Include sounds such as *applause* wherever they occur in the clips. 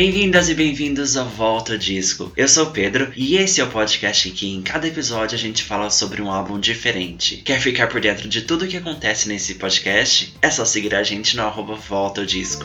Bem-vindas e bem-vindos ao Volta Disco. Eu sou o Pedro e esse é o podcast em que em cada episódio a gente fala sobre um álbum diferente. Quer ficar por dentro de tudo o que acontece nesse podcast? É só seguir a gente no arroba Volta Disco.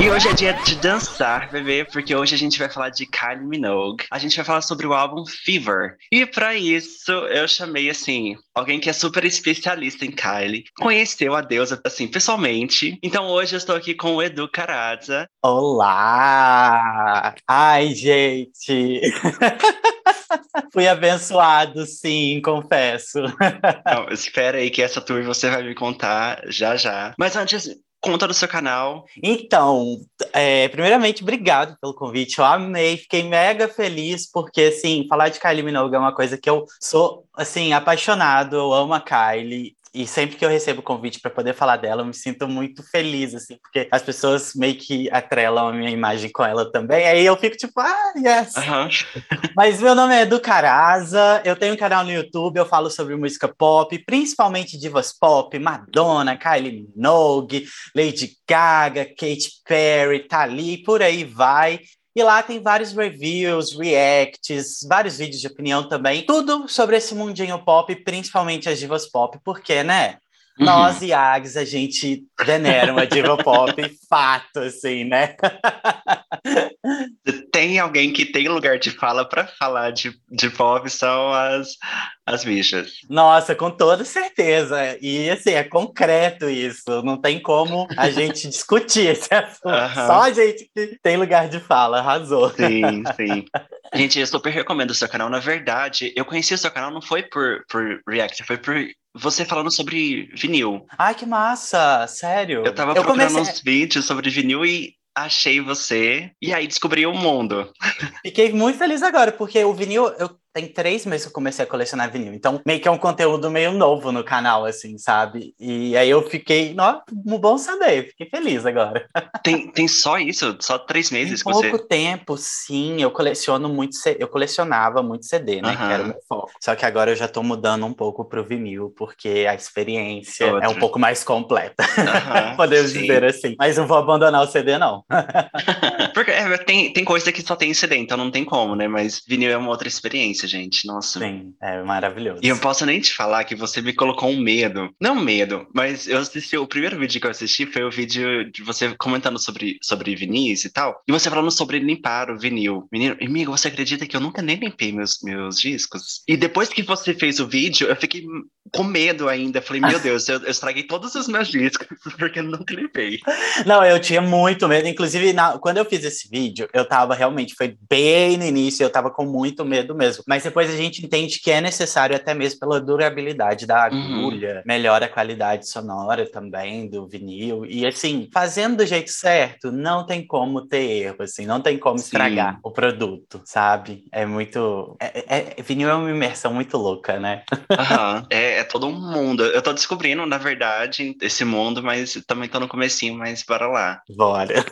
E hoje é dia de dançar, bebê, porque hoje a gente vai falar de Kylie Minogue. A gente vai falar sobre o álbum Fever. E para isso, eu chamei, assim, alguém que é super especialista em Kylie. Conheceu a deusa, assim, pessoalmente. Então hoje eu estou aqui com o Edu Caraza. Olá! Ai, gente! *laughs* Fui abençoado, sim, confesso. *laughs* Não, espera aí que essa tour você vai me contar já já. Mas antes, conta do seu canal. Então, é, primeiramente, obrigado pelo convite. Eu amei, fiquei mega feliz, porque, assim, falar de Kylie Minogue é uma coisa que eu sou, assim, apaixonado. Eu amo a Kylie. E sempre que eu recebo convite para poder falar dela, eu me sinto muito feliz, assim, porque as pessoas meio que atrelam a minha imagem com ela também. Aí eu fico tipo, ah, yes. Uhum. *laughs* Mas meu nome é Edu Caraza, eu tenho um canal no YouTube, eu falo sobre música pop, principalmente divas pop, Madonna, Kylie Minogue, Lady Gaga, Katy Perry, Tali, por aí vai. E lá tem vários reviews, reacts, vários vídeos de opinião também. Tudo sobre esse mundinho pop, principalmente as divas pop, porque, né? Uhum. Nós e Ags, a gente venera uma diva pop, *laughs* fato, assim, né? Tem alguém que tem lugar de fala para falar de, de pop, são as, as bichas. Nossa, com toda certeza. E assim, é concreto isso. Não tem como a *laughs* gente discutir esse assunto. Uhum. Só a gente que tem lugar de fala, arrasou. Sim, *laughs* sim. Gente, eu super recomendo o seu canal. Na verdade, eu conheci o seu canal não foi por, por React, foi por você falando sobre vinil. Ai, que massa! Sério? Eu tava eu procurando comecei... uns vídeos sobre vinil e achei você. E aí descobri o mundo. Fiquei muito feliz agora, porque o vinil, eu tem três meses que eu comecei a colecionar vinil. Então, meio que é um conteúdo meio novo no canal, assim, sabe? E aí eu fiquei, ó, bom saber, fiquei feliz agora. *laughs* Tem, tem só isso? Só três meses tem pouco você... tempo, sim. Eu coleciono muito, eu colecionava muito CD, né? Uhum. Que era o meu foco. Só que agora eu já tô mudando um pouco pro vinil, porque a experiência é um pouco mais completa. Uhum, *laughs* Podemos sim. dizer assim. Mas não vou abandonar o CD, não. *laughs* porque é, tem, tem coisa que só tem CD, então não tem como, né? Mas vinil é uma outra experiência gente. Nossa. Sim, é maravilhoso. E eu posso nem te falar que você me colocou um medo. Não medo, mas eu assisti. O primeiro vídeo que eu assisti foi o vídeo de você comentando sobre, sobre vinis e tal. E você falando sobre limpar o vinil. Menino, amigo, você acredita que eu nunca nem limpei meus, meus discos? E depois que você fez o vídeo, eu fiquei com medo ainda. Falei, meu *laughs* Deus, eu, eu estraguei todos os meus discos *laughs* porque eu nunca limpei. Não, eu tinha muito medo. Inclusive, na, quando eu fiz esse vídeo, eu tava realmente, foi bem no início, eu tava com muito medo mesmo. Mas depois a gente entende que é necessário até mesmo pela durabilidade da uhum. agulha, uhum. melhora a qualidade sonora também do vinil. E assim, fazendo do jeito certo, não tem como ter erro, assim, não tem como Sim. estragar o produto, sabe? É muito. É, é, é vinil é uma imersão muito louca, né? Uhum. é, é todo um mundo. Eu tô descobrindo, na verdade, esse mundo, mas também tô no comecinho, mas bora lá. Bora.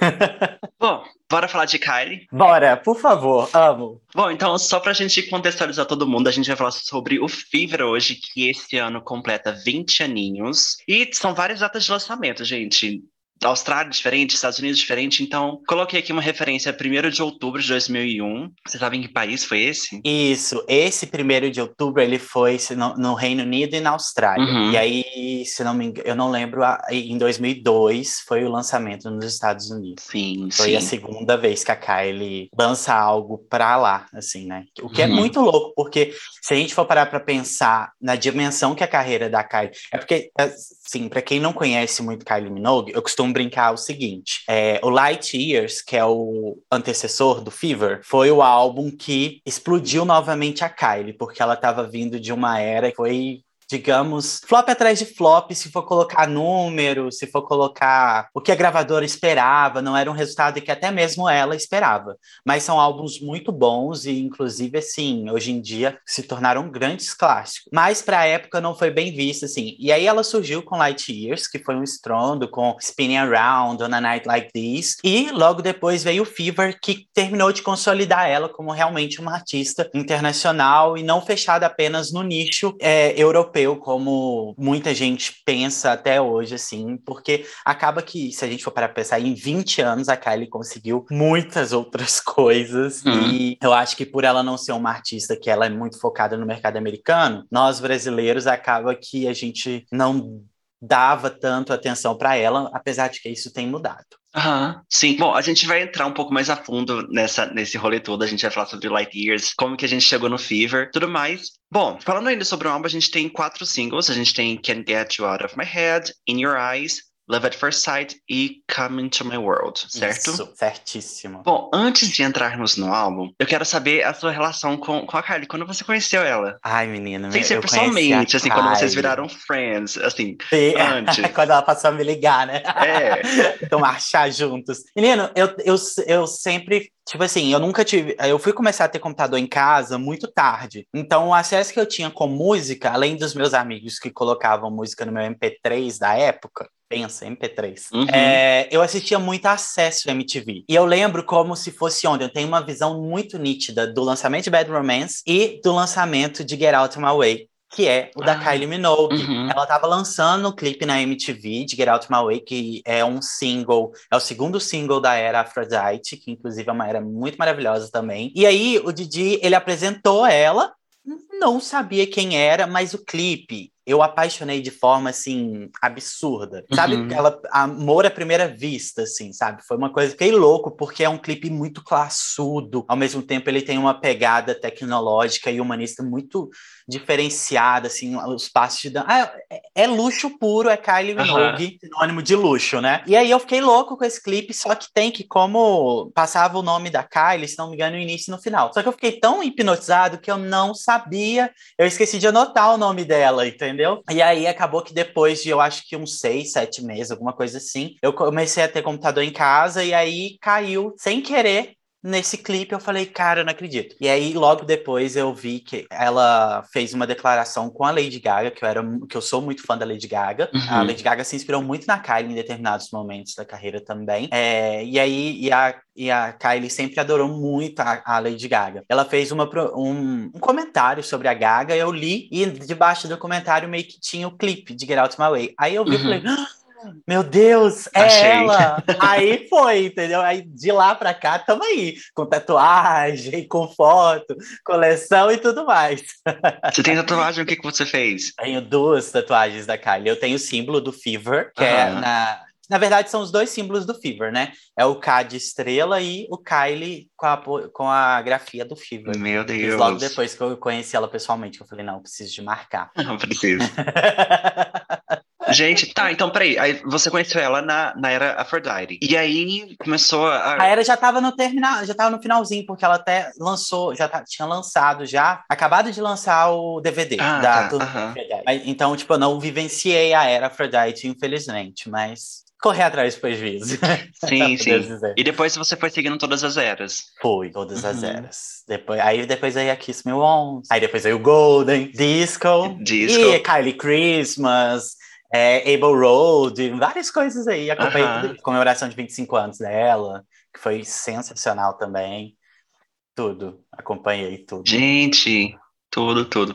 Bom, bora falar de Kylie? Bora, por favor, amo. Bom, então, só pra gente contextualizar todo mundo, a gente vai falar sobre o Fever hoje, que esse ano completa 20 aninhos. E são várias datas de lançamento, gente. Austrália diferente, Estados Unidos diferente, então coloquei aqui uma referência 1 de outubro de 2001. Vocês sabem que país foi esse? Isso, esse 1 de outubro ele foi no, no, Reino Unido e na Austrália. Uhum. E aí, se não me engano, eu não lembro, em 2002 foi o lançamento nos Estados Unidos. Sim, foi sim. a segunda vez que a Kylie lança algo pra lá, assim, né? O que é uhum. é muito louco, porque se a gente for parar pra pensar na dimensão que a carreira da Kylie. É porque, assim, pra quem não conhece muito Kylie Minogue, eu costumo brincar o seguinte: é, o Light Years, que é o antecessor do Fever, foi o álbum que explodiu novamente a Kylie, porque ela estava vindo de uma era que foi digamos, flop atrás de flop, se for colocar número, se for colocar o que a gravadora esperava, não era um resultado que até mesmo ela esperava. Mas são álbuns muito bons e, inclusive, assim, hoje em dia se tornaram grandes clássicos. Mas para a época não foi bem vista, assim. E aí ela surgiu com Light Years, que foi um estrondo, com Spinning Around on a Night Like This. E logo depois veio o Fever, que terminou de consolidar ela como realmente uma artista internacional e não fechada apenas no nicho é, europeu rompeu como muita gente pensa até hoje, assim, porque acaba que, se a gente for para pensar, em 20 anos a Kylie conseguiu muitas outras *laughs* coisas. Uhum. E eu acho que por ela não ser uma artista que ela é muito focada no mercado americano, nós brasileiros acaba que a gente não dava tanto atenção para ela, apesar de que isso tem mudado. Aham, sim. Bom, a gente vai entrar um pouco mais a fundo nessa, nesse rolê todo. A gente vai falar sobre Light Years, como que a gente chegou no Fever, tudo mais. Bom, falando ainda sobre o álbum, a gente tem quatro singles. A gente tem Can't Get You Out of My Head, In Your Eyes, Love at First Sight e Come Into My World, certo? Isso, certíssimo. Bom, antes de entrarmos no álbum, eu quero saber a sua relação com, com a Kylie. Quando você conheceu ela? Ai, menina, Sem ser pessoalmente, assim, quando vocês viraram friends, assim, Sim. antes. *laughs* quando ela passou a me ligar, né? É. *laughs* Tomar chá juntos. Menino, eu, eu, eu sempre Tipo assim, eu nunca tive. Eu fui começar a ter computador em casa muito tarde. Então, o acesso que eu tinha com música, além dos meus amigos que colocavam música no meu MP3 da época, pensa, MP3. Uhum. É, eu assistia muito acesso MTV. E eu lembro como se fosse onde eu tenho uma visão muito nítida do lançamento de Bad Romance e do lançamento de Get Out of My Way que é o da ah, Kylie Minogue. Uhum. Ela estava lançando um clipe na MTV de Get Out My Way, que é um single, é o segundo single da era Aphrodite, que inclusive é uma era muito maravilhosa também. E aí o Didi, ele apresentou ela, não sabia quem era, mas o clipe eu apaixonei de forma assim absurda. Sabe? Uhum. Ela amor à primeira vista, assim, sabe? Foi uma coisa fiquei louco porque é um clipe muito classudo. Ao mesmo tempo ele tem uma pegada tecnológica e humanista muito diferenciada, assim, os passos de dança. Ah, é, é, luxo puro, é Kylie Minogue, uhum. sinônimo de luxo, né? E aí eu fiquei louco com esse clipe, só que tem que, como passava o nome da Kylie, se não me engano, no início e no final. Só que eu fiquei tão hipnotizado que eu não sabia, eu esqueci de anotar o nome dela, entendeu? E aí acabou que depois de, eu acho que uns seis, sete meses, alguma coisa assim, eu comecei a ter computador em casa e aí caiu, sem querer, nesse clipe eu falei, cara, eu não acredito. E aí, logo depois, eu vi que ela fez uma declaração com a Lady Gaga, que eu, era, que eu sou muito fã da Lady Gaga. Uhum. A Lady Gaga se inspirou muito na Kylie em determinados momentos da carreira também. É, e aí, e a, e a Kylie sempre adorou muito a, a Lady Gaga. Ela fez uma, um, um, comentário sobre a Gaga, eu li, e debaixo do comentário meio que tinha o clipe de Get Out My Way. Aí eu vi e uhum. falei... Ah, meu Deus, é Achei. ela! aí foi, entendeu? Aí de lá pra cá, tamo aí, com tatuagem, com foto, coleção e tudo mais. Você tem tatuagem? O que, que você fez? Tenho duas tatuagens da Kylie. Eu tenho o símbolo do Fever, que uhum. é na. Na verdade, são os dois símbolos do Fever, né? É o K de estrela e o Kylie com a, com a grafia do Fever. Meu Deus. logo depois que eu conheci ela pessoalmente, eu falei, não, preciso de marcar. Não, preciso. *laughs* Gente, tá, então peraí. Aí você conheceu ela na, na era Aphrodite. E aí começou a. A era já tava no terminal, já tava no finalzinho, porque ela até lançou, já tá, tinha lançado já, acabado de lançar o DVD ah, da tá, uh -huh. Então, tipo, eu não vivenciei a era Aphrodite, infelizmente, mas correr atrás do prejuízo. *laughs* Sim, sim. E depois você foi seguindo todas as eras. Foi, todas as uhum. eras. Depois, aí depois aí a Kiss Me Once. Aí depois aí o Golden, Disco. Disco. E Kylie Christmas é, Able Road, várias coisas aí. Acompanhei uh -huh. comemoração de 25 anos dela, que foi sensacional também. Tudo, acompanhei tudo. Gente, tudo, tudo.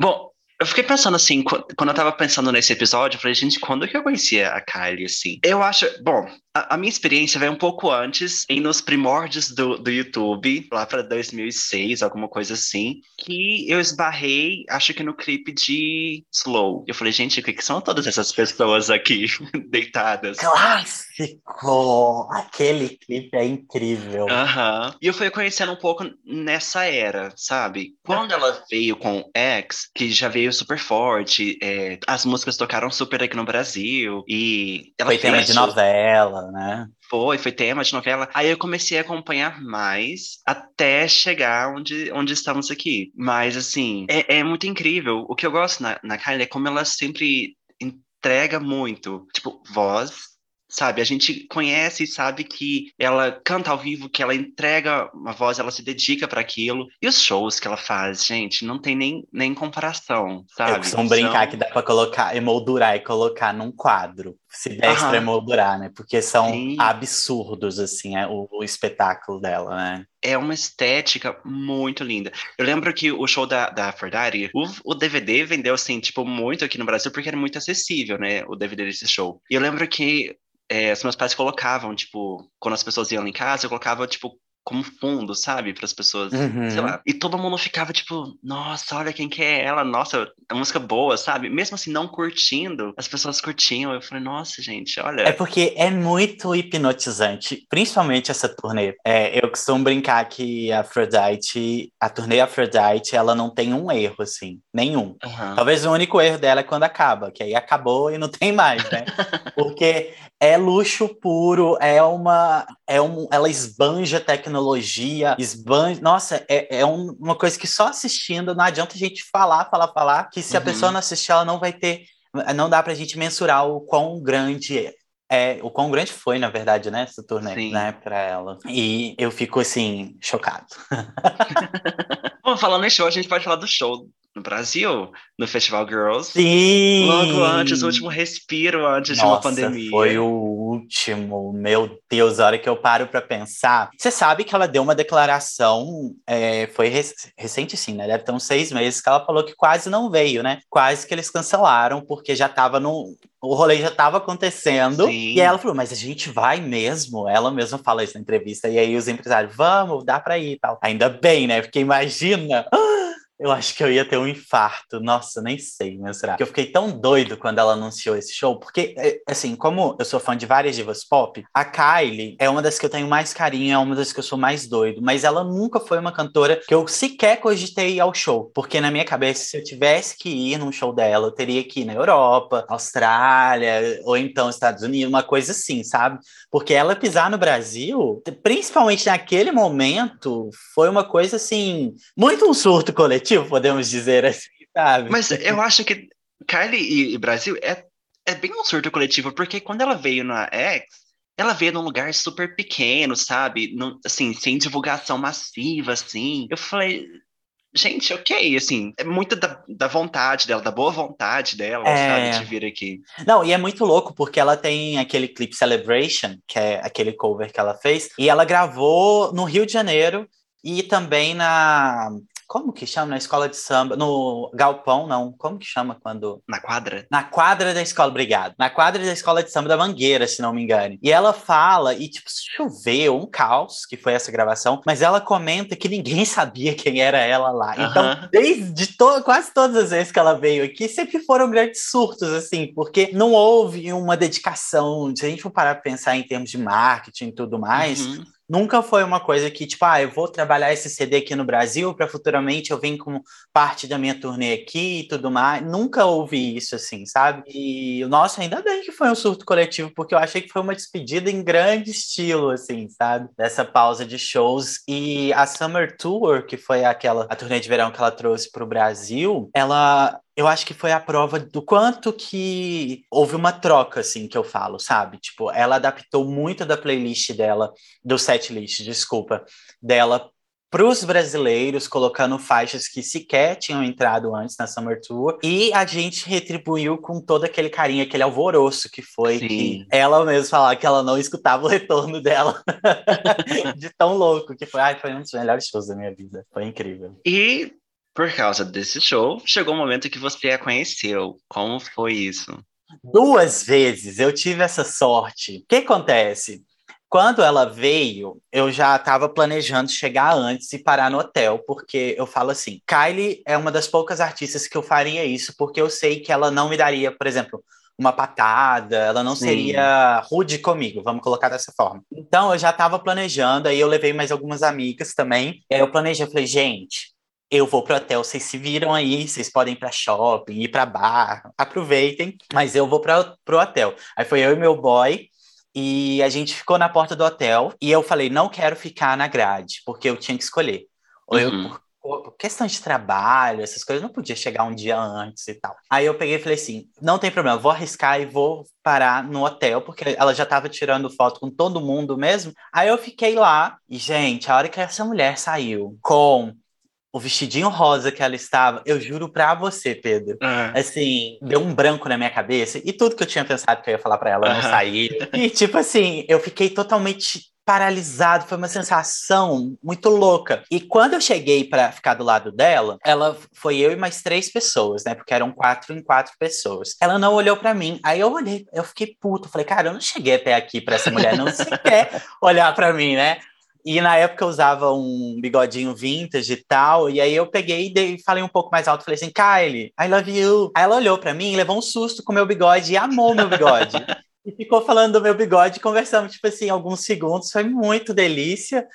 Bom, eu fiquei pensando assim, quando eu tava pensando nesse episódio, eu falei, gente, quando que eu conhecia a Kylie, assim? Eu acho, bom, a, a minha experiência veio um pouco antes, em nos primórdios do, do YouTube, lá para 2006, alguma coisa assim, que eu esbarrei, acho que no clipe de Slow. Eu falei, gente, o que, que são todas essas pessoas aqui *laughs* deitadas? Clássico! Aquele clipe é incrível. Aham. Uhum. E eu fui conhecendo um pouco nessa era, sabe? Quando ela veio com X, que já veio super forte, é, as músicas tocaram super aqui no Brasil, e ela Foi tema de novela né? Foi, foi tema de novela. Aí eu comecei a acompanhar mais até chegar onde, onde estamos aqui. Mas, assim, é, é muito incrível. O que eu gosto na, na Kylie é como ela sempre entrega muito. Tipo, voz, sabe? A gente conhece e sabe que ela canta ao vivo, que ela entrega uma voz, ela se dedica para aquilo. E os shows que ela faz, gente, não tem nem, nem comparação, sabe? Eu costumo brincar são... que dá para colocar, emoldurar e colocar num quadro. Se der para emoldurar, né? Porque são Sim. absurdos, assim, é, o, o espetáculo dela, né? é uma estética muito linda. Eu lembro que o show da, da Aphrodite, o, o DVD vendeu, assim, tipo, muito aqui no Brasil, porque era muito acessível, né, o DVD desse show. E eu lembro que é, os meus pais colocavam, tipo, quando as pessoas iam em casa, eu colocava, tipo, como fundo, sabe? Para as pessoas, uhum. sei lá. E todo mundo ficava tipo, nossa, olha quem que é ela, nossa, a música boa, sabe? Mesmo assim, não curtindo, as pessoas curtiam. Eu falei, nossa, gente, olha. É porque é muito hipnotizante, principalmente essa turnê. É, eu costumo brincar que a Aphrodite, a turnê Aphrodite, ela não tem um erro, assim, nenhum. Uhum. Talvez o único erro dela é quando acaba, que aí acabou e não tem mais, né? *laughs* porque é luxo puro, é uma. É um, ela esbanja tecnologia, esbanja. Nossa, é, é um, uma coisa que só assistindo não adianta a gente falar, falar, falar, que se uhum. a pessoa não assistir, ela não vai ter. Não dá pra gente mensurar o quão grande é. É, o quão grande foi, na verdade, né, essa turnê, Sim. né, pra ela. E eu fico, assim, chocado. *laughs* Bom, falando em show, a gente pode falar do show no Brasil, no Festival Girls. Sim! Logo antes, o último respiro antes Nossa, de uma pandemia. Foi o último, meu Deus, a hora que eu paro para pensar. Você sabe que ela deu uma declaração, é, foi rec recente sim, né? Deve ter uns seis meses que ela falou que quase não veio, né? Quase que eles cancelaram, porque já tava no. O rolê já estava acontecendo. Sim. E ela falou, mas a gente vai mesmo? Ela mesma fala isso na entrevista. E aí os empresários, vamos, dá pra ir e tal. Ainda bem, né? Porque imagina. Eu acho que eu ia ter um infarto. Nossa, nem sei, mas será? Porque eu fiquei tão doido quando ela anunciou esse show, porque, é, assim, como eu sou fã de várias divas pop, a Kylie é uma das que eu tenho mais carinho, é uma das que eu sou mais doido, mas ela nunca foi uma cantora que eu sequer cogitei ir ao show, porque na minha cabeça, se eu tivesse que ir num show dela, eu teria que ir na Europa, Austrália, ou então Estados Unidos, uma coisa assim, sabe? Porque ela pisar no Brasil, principalmente naquele momento, foi uma coisa, assim, muito um surto coletivo coletivo, podemos dizer assim, sabe? Mas eu acho que Kylie e, Brasil é, é bem um surto coletivo, porque quando ela veio na X, ela veio num lugar super pequeno, sabe? No, assim, sem divulgação massiva, assim. Eu falei, gente, ok, assim, é muito da, da vontade dela, da boa vontade dela, é... sabe, de vir aqui. Não, e é muito louco, porque ela tem aquele clipe Celebration, que é aquele cover que ela fez, e ela gravou no Rio de Janeiro e também na como que chama na escola de samba? No galpão, não. Como que chama quando. Na quadra? Na quadra da escola, obrigado. Na quadra da escola de samba da Mangueira, se não me engane. E ela fala, e tipo, choveu, um caos, que foi essa gravação, mas ela comenta que ninguém *laughs* sabia quem era ela lá. Então, desde to quase todas as vezes que ela veio aqui, sempre foram grandes surtos, assim, porque não houve uma dedicação. Se a gente for parar pra pensar em termos de marketing e tudo mais. Uhum Nunca foi uma coisa que, tipo, ah, eu vou trabalhar esse CD aqui no Brasil para futuramente eu vir como parte da minha turnê aqui e tudo mais. Nunca ouvi isso assim, sabe? E, nossa, ainda bem que foi um surto coletivo, porque eu achei que foi uma despedida em grande estilo, assim, sabe? Dessa pausa de shows. E a Summer Tour, que foi aquela, a turnê de verão que ela trouxe para o Brasil, ela eu acho que foi a prova do quanto que houve uma troca, assim, que eu falo, sabe? Tipo, ela adaptou muito da playlist dela, do setlist, desculpa, dela para os brasileiros, colocando faixas que sequer tinham entrado antes na Summer Tour, e a gente retribuiu com todo aquele carinho, aquele alvoroço que foi Sim. que ela mesma falar que ela não escutava o retorno dela, *laughs* *laughs* de tão louco que foi. Ai, foi um dos melhores shows da minha vida, foi incrível. E por causa desse show, chegou o momento que você a conheceu. Como foi isso? Duas vezes eu tive essa sorte. O que acontece? Quando ela veio, eu já estava planejando chegar antes e parar no hotel, porque eu falo assim: Kylie é uma das poucas artistas que eu faria isso, porque eu sei que ela não me daria, por exemplo, uma patada, ela não Sim. seria rude comigo, vamos colocar dessa forma. Então eu já estava planejando, aí eu levei mais algumas amigas também. E aí eu planejei, eu falei, gente, eu vou pro hotel, vocês se viram aí, vocês podem ir pra shopping, ir pra bar, aproveitem, mas eu vou pra, pro hotel. Aí foi eu e meu boy, e a gente ficou na porta do hotel, e eu falei, não quero ficar na grade, porque eu tinha que escolher. Ou uhum. eu questão de trabalho, essas coisas, não podia chegar um dia antes e tal. Aí eu peguei e falei assim: não tem problema, vou arriscar e vou parar no hotel, porque ela já tava tirando foto com todo mundo mesmo. Aí eu fiquei lá, e, gente, a hora que essa mulher saiu com o vestidinho rosa que ela estava, eu juro pra você, Pedro. Uhum. Assim, deu um branco na minha cabeça e tudo que eu tinha pensado que eu ia falar pra ela uhum. não sair. E, tipo assim, eu fiquei totalmente paralisado, foi uma sensação muito louca. E quando eu cheguei para ficar do lado dela, ela foi eu e mais três pessoas, né? Porque eram quatro em quatro pessoas. Ela não olhou para mim. Aí eu olhei, eu fiquei puto, falei, cara, eu não cheguei até aqui para essa mulher não sequer olhar para mim, né? E na época eu usava um bigodinho vintage e tal. E aí eu peguei e falei um pouco mais alto. Falei assim, Kylie, I love you. Aí ela olhou para mim, levou um susto com o meu bigode e amou meu bigode. *laughs* e ficou falando do meu bigode, conversamos, tipo assim, alguns segundos, foi muito delícia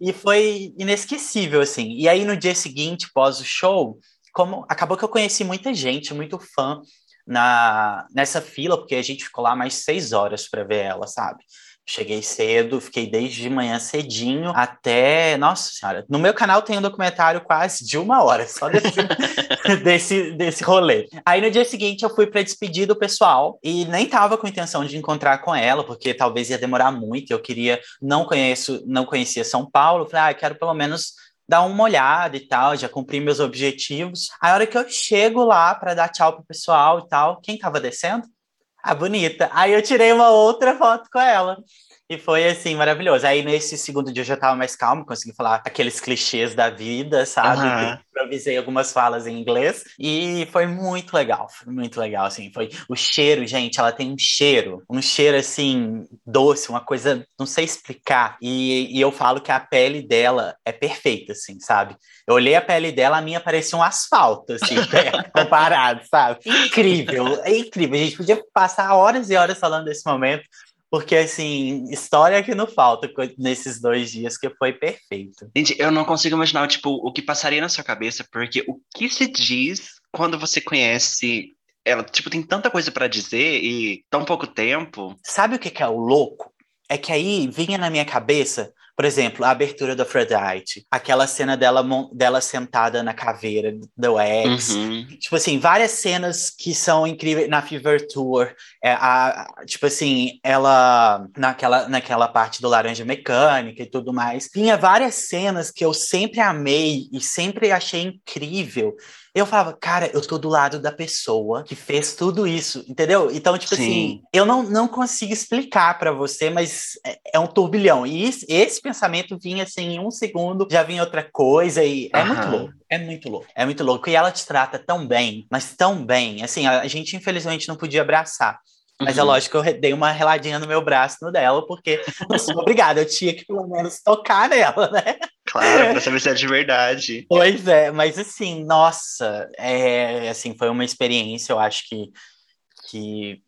e foi inesquecível, assim. E aí no dia seguinte, pós o show, como acabou que eu conheci muita gente, muito fã na nessa fila, porque a gente ficou lá mais seis horas para ver ela, sabe? Cheguei cedo, fiquei desde de manhã cedinho até. Nossa Senhora, no meu canal tem um documentário quase de uma hora só desse, *laughs* desse, desse rolê. Aí no dia seguinte eu fui para despedir do pessoal e nem tava com intenção de encontrar com ela, porque talvez ia demorar muito. Eu queria, não conheço, não conhecia São Paulo, falei, ah, quero pelo menos dar uma olhada e tal, já cumpri meus objetivos. A hora que eu chego lá para dar tchau pro pessoal e tal, quem tava descendo? A bonita. Aí eu tirei uma outra foto com ela. E foi assim, maravilhoso. Aí nesse segundo dia eu já tava mais calmo, consegui falar aqueles clichês da vida, sabe? Uhum. Improvisei algumas falas em inglês e foi muito legal, foi muito legal, assim. Foi o cheiro, gente, ela tem um cheiro, um cheiro assim, doce, uma coisa, não sei explicar. E, e eu falo que a pele dela é perfeita, assim, sabe? Eu olhei a pele dela, a minha parecia um asfalto, assim, *laughs* comparado, sabe? Incrível, é incrível. A gente podia passar horas e horas falando desse momento, porque, assim, história que não falta nesses dois dias, que foi perfeito. Gente, eu não consigo imaginar, tipo, o que passaria na sua cabeça, porque o que se diz quando você conhece ela? Tipo, tem tanta coisa para dizer e tão pouco tempo. Sabe o que, que é o louco? É que aí vinha na minha cabeça por exemplo, a abertura do Aphrodite, aquela cena dela, dela sentada na caveira do X. Uhum. Tipo assim, várias cenas que são incríveis na Fever Tour. É, a, tipo assim, ela naquela, naquela parte do Laranja Mecânica e tudo mais. Tinha várias cenas que eu sempre amei e sempre achei incrível. Eu falava, cara, eu tô do lado da pessoa que fez tudo isso, entendeu? Então, tipo assim, Sim. assim, eu não, não consigo explicar para você, mas é, é, um turbilhão. E esse, esse, pensamento vinha assim, em um segundo, já vinha outra coisa, e é muito louco. É muito louco. É muito louco. E ela te trata tão bem, mas tão bem. Assim, a, a gente infelizmente não podia abraçar. Mas é uhum. é lógico que eu dei uma reladinha no meu braço no dela, porque *laughs* não sou obrigada, eu tinha que pelo menos tocar nela, né? Claro, *laughs* pra saber se é de verdade. Pois é, mas assim, nossa, é, assim, foi uma experiência, eu acho que, que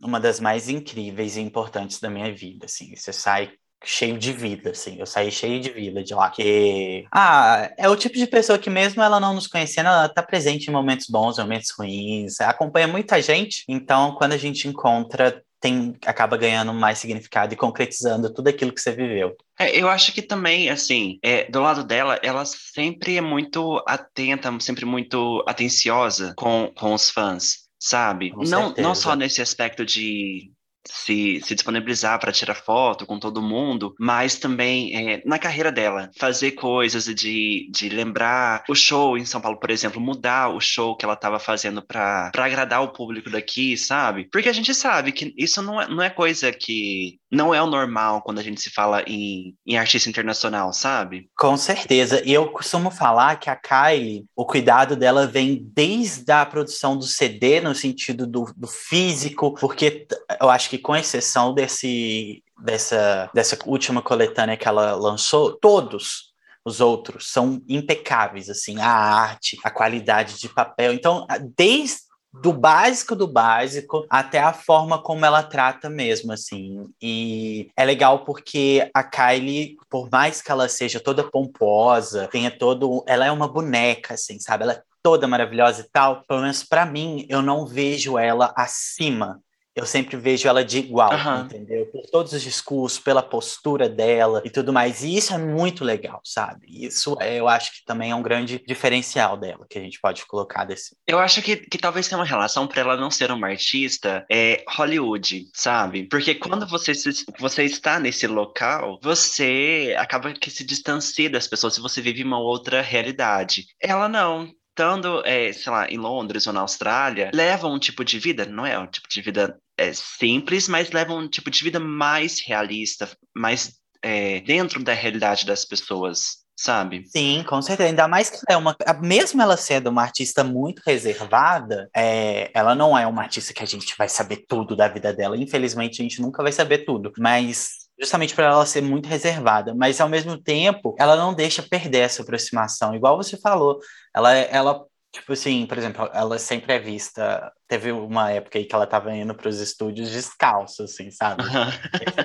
uma das mais incríveis e importantes da minha vida, assim, você sai cheio de vida, assim. Eu saí cheio de vida de lá. Que, ah, é o tipo de pessoa que mesmo ela não nos conhecendo, ela tá presente em momentos bons, momentos ruins, acompanha muita gente. Então, quando a gente encontra, tem, acaba ganhando mais significado e concretizando tudo aquilo que você viveu. É, eu acho que também, assim, é, do lado dela, ela sempre é muito atenta, sempre muito atenciosa com, com os fãs, sabe? não, não só nesse aspecto de se, se disponibilizar para tirar foto com todo mundo, mas também é, na carreira dela, fazer coisas de, de lembrar o show em São Paulo, por exemplo, mudar o show que ela estava fazendo para agradar o público daqui, sabe? Porque a gente sabe que isso não é, não é coisa que não é o normal quando a gente se fala em, em artista internacional, sabe? Com certeza. E eu costumo falar que a Kylie, o cuidado dela vem desde a produção do CD, no sentido do, do físico, porque eu acho que com exceção desse, dessa, dessa última coletânea que ela lançou, todos os outros são impecáveis, assim, a arte, a qualidade de papel. Então, desde do básico do básico até a forma como ela trata mesmo, assim. E é legal porque a Kylie, por mais que ela seja toda pomposa, tenha todo. Ela é uma boneca, assim, sabe? Ela é toda maravilhosa e tal. Pelo menos para mim, eu não vejo ela acima eu sempre vejo ela de igual, uhum. entendeu? Por todos os discursos, pela postura dela e tudo mais. E isso é muito legal, sabe? Isso é, eu acho que também é um grande diferencial dela, que a gente pode colocar desse. Eu acho que, que talvez tenha uma relação para ela não ser uma artista é Hollywood, sabe? Porque quando você, se, você está nesse local, você acaba que se distancia das pessoas se você vive uma outra realidade. Ela não estando, é, sei lá, em Londres ou na Austrália, levam um tipo de vida, não é um tipo de vida é, simples, mas levam um tipo de vida mais realista, mais é, dentro da realidade das pessoas. Sabe? Sim, com certeza. Ainda mais que é uma. Mesmo ela sendo uma artista muito reservada, é, ela não é uma artista que a gente vai saber tudo da vida dela. Infelizmente, a gente nunca vai saber tudo. Mas justamente para ela ser muito reservada, mas ao mesmo tempo ela não deixa perder essa aproximação, igual você falou, ela ela tipo assim, por exemplo, ela sempre é vista, teve uma época aí que ela estava indo para os estúdios descalço, assim, sabe?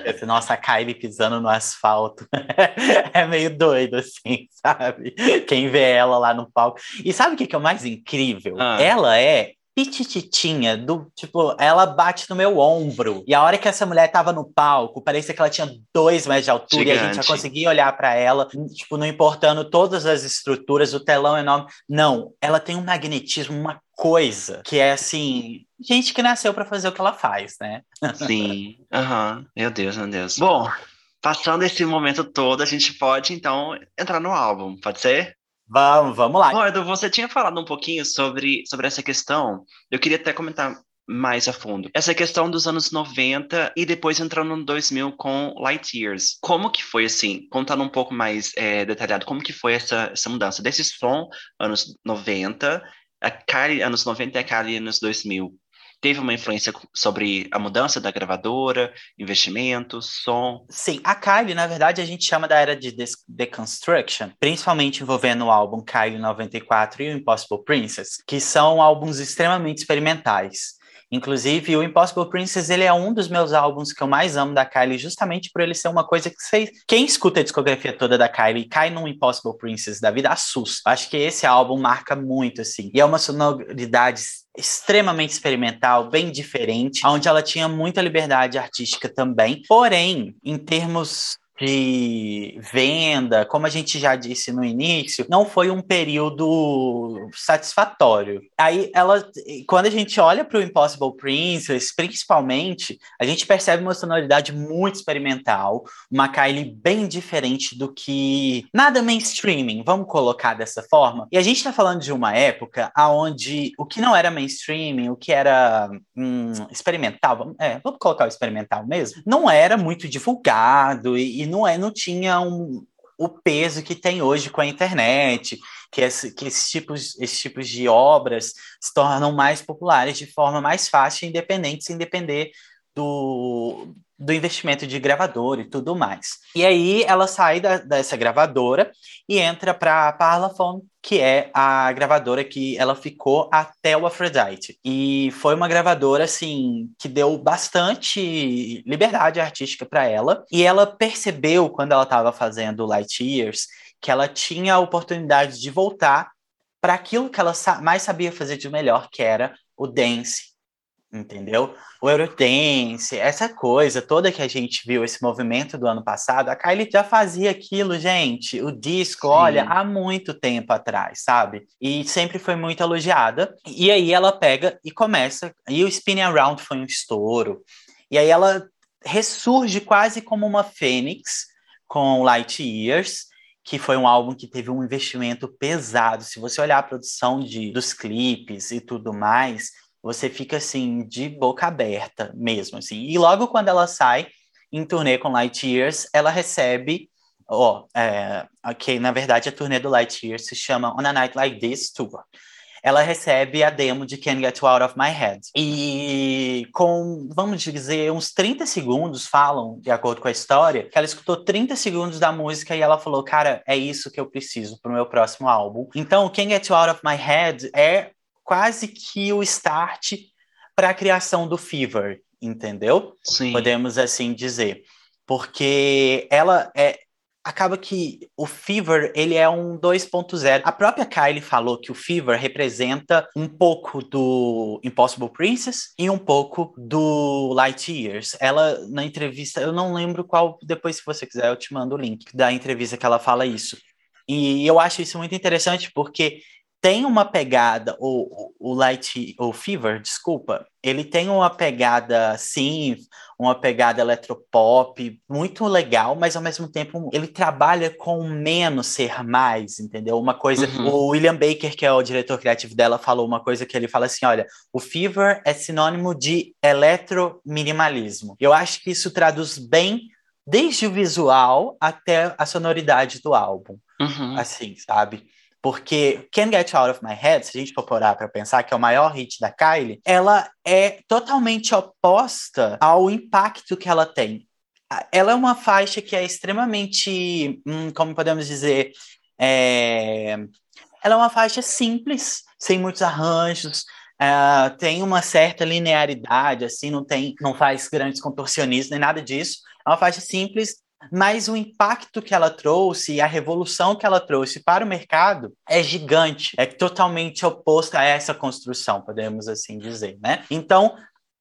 Esse, nossa, a Kylie pisando no asfalto, *laughs* é meio doido, assim, sabe? Quem vê ela lá no palco. E sabe o que, que é o mais incrível? Ah. Ela é pitititinha, do tipo, ela bate no meu ombro. E a hora que essa mulher tava no palco, parecia que ela tinha dois metros de altura Gigante. e a gente já conseguia olhar para ela, tipo, não importando todas as estruturas, o telão enorme. Não, ela tem um magnetismo, uma coisa que é assim, gente que nasceu para fazer o que ela faz, né? *laughs* Sim. Aham. Uhum. Meu Deus, meu Deus. Bom, passando esse momento todo, a gente pode então entrar no álbum, pode ser? Vamos, vamos lá. Bom, Edu, você tinha falado um pouquinho sobre, sobre essa questão. Eu queria até comentar mais a fundo. Essa questão dos anos 90 e depois entrando no 2000 com Light Years. Como que foi, assim, contando um pouco mais é, detalhado, como que foi essa, essa mudança desse som, anos 90, a Kylie anos 90 e a Kylie anos 2000? Teve uma influência sobre a mudança da gravadora, investimentos, som? Sim, a Kylie, na verdade, a gente chama da era de deconstruction, principalmente envolvendo o álbum Kylie 94 e o Impossible Princess, que são álbuns extremamente experimentais. Inclusive, o Impossible Princess, ele é um dos meus álbuns que eu mais amo da Kylie, justamente por ele ser uma coisa que você... Quem escuta a discografia toda da Kylie e cai num Impossible Princess da vida, assusta. Acho que esse álbum marca muito, assim. E é uma sonoridade extremamente experimental, bem diferente, onde ela tinha muita liberdade artística também. Porém, em termos de venda, como a gente já disse no início, não foi um período satisfatório. Aí ela, quando a gente olha para o Impossible Princess, principalmente, a gente percebe uma sonoridade muito experimental, uma Kylie bem diferente do que nada mainstreaming, vamos colocar dessa forma. E a gente está falando de uma época onde o que não era mainstreaming, o que era hum, experimental, é, vamos colocar o experimental mesmo, não era muito divulgado e, e não, é, não tinha um, o peso que tem hoje com a internet, que, esse, que esses, tipos, esses tipos de obras se tornam mais populares de forma mais fácil, independente, sem depender do, do investimento de gravador e tudo mais. E aí ela sai da, dessa gravadora e entra para a Parlophone, que é a gravadora que ela ficou até o Aphrodite. E foi uma gravadora assim que deu bastante liberdade artística para ela, e ela percebeu quando ela estava fazendo Light Years que ela tinha a oportunidade de voltar para aquilo que ela mais sabia fazer de melhor, que era o dance, entendeu? O Eurodance, essa coisa toda que a gente viu, esse movimento do ano passado, a Kylie já fazia aquilo, gente, o disco, Sim. olha, há muito tempo atrás, sabe? E sempre foi muito elogiada. E aí ela pega e começa, e o Spinning Around foi um estouro. E aí ela ressurge quase como uma fênix com Light Years, que foi um álbum que teve um investimento pesado. Se você olhar a produção de, dos clipes e tudo mais, você fica assim de boca aberta mesmo assim. E logo quando ela sai em turnê com Light Years, ela recebe ó, oh, é, na verdade a turnê do Light Years se chama On a Night Like This Tour. Ela recebe a demo de Can't Get You Out of My Head. E com, vamos dizer, uns 30 segundos falam, de acordo com a história, que ela escutou 30 segundos da música e ela falou: Cara, é isso que eu preciso pro meu próximo álbum. Então, Can't Get You Out of My Head é quase que o start para a criação do Fever, entendeu? Sim. Podemos assim dizer. Porque ela é acaba que o Fever, ele é um 2.0. A própria Kylie falou que o Fever representa um pouco do Impossible Princess e um pouco do Light Years. Ela, na entrevista, eu não lembro qual, depois se você quiser eu te mando o link da entrevista que ela fala isso. E eu acho isso muito interessante porque tem uma pegada, o, o Light, o Fever, desculpa, ele tem uma pegada, sim, uma pegada eletropop muito legal, mas ao mesmo tempo ele trabalha com menos ser mais, entendeu? Uma coisa, uhum. o William Baker, que é o diretor criativo dela, falou uma coisa que ele fala assim, olha, o Fever é sinônimo de eletrominimalismo. Eu acho que isso traduz bem desde o visual até a sonoridade do álbum, uhum. assim, sabe? Porque Can't Get Out of My Head, se a gente for parar para pensar que é o maior hit da Kylie, ela é totalmente oposta ao impacto que ela tem. Ela é uma faixa que é extremamente, hum, como podemos dizer, é... ela é uma faixa simples, sem muitos arranjos, uh, tem uma certa linearidade, assim, não tem, não faz grandes contorcionistas nem nada disso. É uma faixa simples, mas o impacto que ela trouxe e a revolução que ela trouxe para o mercado é gigante, é totalmente oposto a essa construção, podemos assim dizer, né? Então,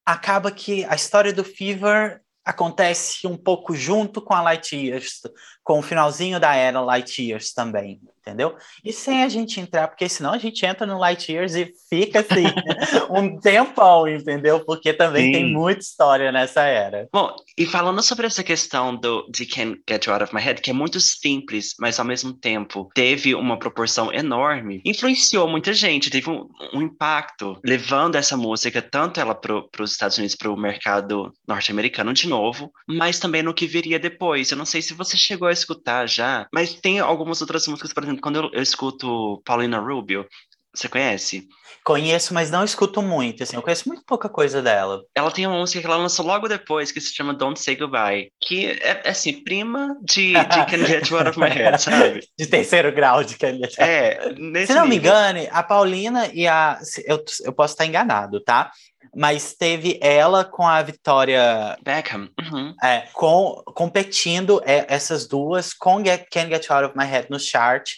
acaba que a história do Fever acontece um pouco junto com a Light Years, com o finalzinho da era Light Years também entendeu? E sem a gente entrar, porque senão a gente entra no Light Years e fica assim *laughs* um tempão, entendeu? Porque também Sim. tem muita história nessa era. Bom, e falando sobre essa questão do de Can't Get You Out of My Head, que é muito simples, mas ao mesmo tempo teve uma proporção enorme, influenciou muita gente, teve um, um impacto, levando essa música, tanto ela para os Estados Unidos, para o mercado norte-americano de novo, mas também no que viria depois. Eu não sei se você chegou a escutar já, mas tem algumas outras músicas, por exemplo, quando eu, eu escuto Paulina Rubio, você conhece? Conheço, mas não escuto muito, assim, eu conheço muito pouca coisa dela. Ela tem uma música que ela lançou logo depois, que se chama Don't Say Goodbye, que é, é assim, prima de, de Can Get You Out of My Head, sabe? De terceiro grau de Can Get É, nesse Se não nível. me engane, a Paulina e a... Eu, eu posso estar enganado, tá? mas teve ela com a Victoria Beckham uhum. é, com, competindo é, essas duas com Get, Can't Get Out of My Head no chart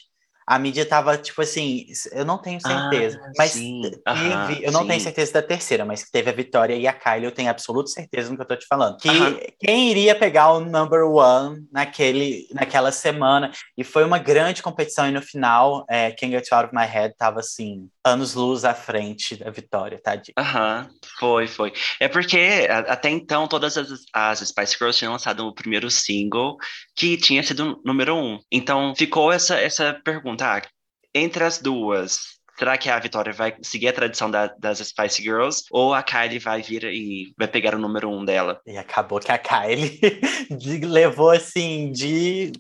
a mídia tava, tipo assim, eu não tenho certeza, ah, mas sim. teve, eu não sim. tenho certeza da terceira, mas que teve a Vitória e a Kylie, eu tenho absoluta certeza no que eu tô te falando. Que quem iria pegar o number one naquele, naquela semana, e foi uma grande competição, e no final, é, Can't Get Out of My Head tava assim, anos-luz à frente da Vitória, tá? Aham, foi, foi. É porque até então todas as, as Spice Girls tinham lançado o primeiro single que tinha sido número um. Então ficou essa, essa pergunta perguntar, entre as duas, será que a Vitória vai seguir a tradição da, das Spice Girls ou a Kylie vai vir e vai pegar o número um dela? E acabou que a Kylie *laughs* levou assim de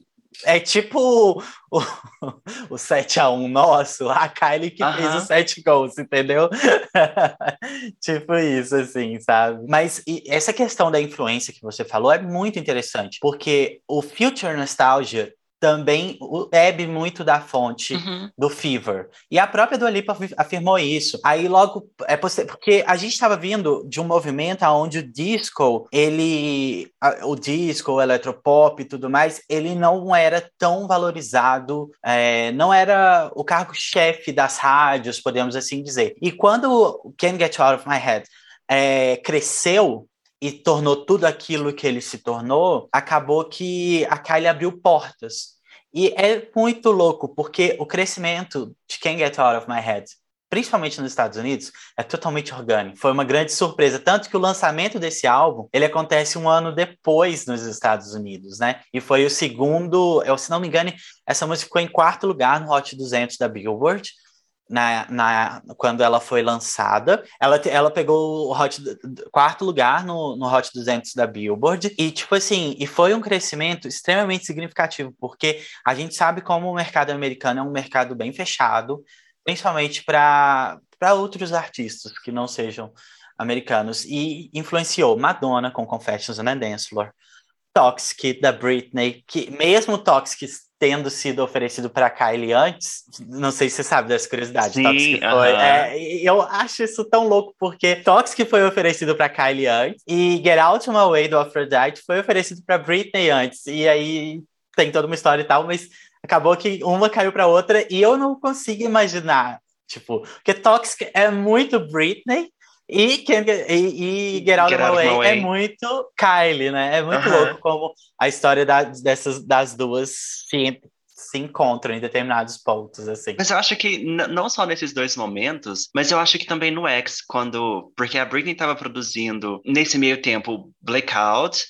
é tipo o, *laughs* o 7x1 nosso, a Kylie que fez os 7 gols, entendeu? *laughs* tipo isso, assim, sabe? Mas essa questão da influência que você falou é muito interessante, porque o Future Nostalgia também bebe muito da fonte uhum. do Fever. E a própria Dua Lipa afirmou isso. Aí logo é porque a gente estava vindo de um movimento onde o disco, ele o disco, o eletropop e tudo mais, ele não era tão valorizado, é, não era o cargo-chefe das rádios, podemos assim dizer. E quando Can't Get Out of My Head é, cresceu, e tornou tudo aquilo que ele se tornou, acabou que a Kylie abriu portas. E é muito louco, porque o crescimento de Can't Get Out of My Head, principalmente nos Estados Unidos, é totalmente orgânico. Foi uma grande surpresa, tanto que o lançamento desse álbum, ele acontece um ano depois nos Estados Unidos, né? E foi o segundo, eu, se não me engano, essa música ficou em quarto lugar no Hot 200 da Billboard, na, na, quando ela foi lançada. Ela, ela pegou o hot, quarto lugar no, no Hot 200 da Billboard. E, tipo assim, e foi um crescimento extremamente significativo, porque a gente sabe como o mercado americano é um mercado bem fechado, principalmente para outros artistas que não sejam americanos. E influenciou Madonna com Confessions on a Dance Floor. Toxic da Britney, que mesmo Toxic tendo sido oferecido para Kylie antes, não sei se você sabe dessa curiosidade. Sim, Toxic uh -huh. foi. É, eu acho isso tão louco porque Toxic foi oferecido para Kylie antes e Get Out My Way do Aphrodite foi oferecido para Britney antes e aí tem toda uma história e tal, mas acabou que uma caiu para outra e eu não consigo imaginar, tipo, porque Toxic é muito Britney e, Can, e, e My Way, é muito Kylie, né? É muito uh -huh. louco como a história da, dessas das duas se, se encontram em determinados pontos, assim. Mas eu acho que não só nesses dois momentos, mas eu acho que também no X, quando. Porque a Britney estava produzindo, nesse meio tempo, Blackout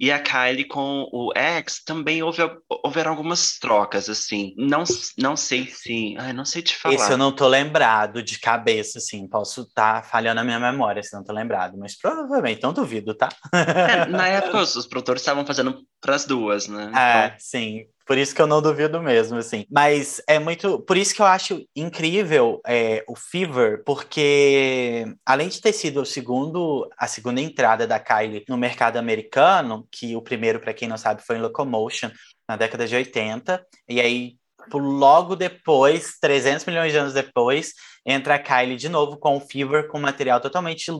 e a Kylie com o X também houve, houveram algumas trocas, assim. Não, não sei se. Ai, não sei te falar. Esse eu não tô lembrado de cabeça, assim. Posso estar tá falhando a minha memória se não tô lembrado, mas provavelmente não duvido, tá? É, na época, os, os produtores estavam fazendo para as duas, né? É, então... sim. Por isso que eu não duvido mesmo, assim. Mas é muito. Por isso que eu acho incrível é, o Fever, porque além de ter sido o segundo, a segunda entrada da Kylie no mercado americano, que o primeiro, para quem não sabe, foi em Locomotion, na década de 80, e aí logo depois, 300 milhões de anos depois, entra a Kylie de novo com o Fever, com material totalmente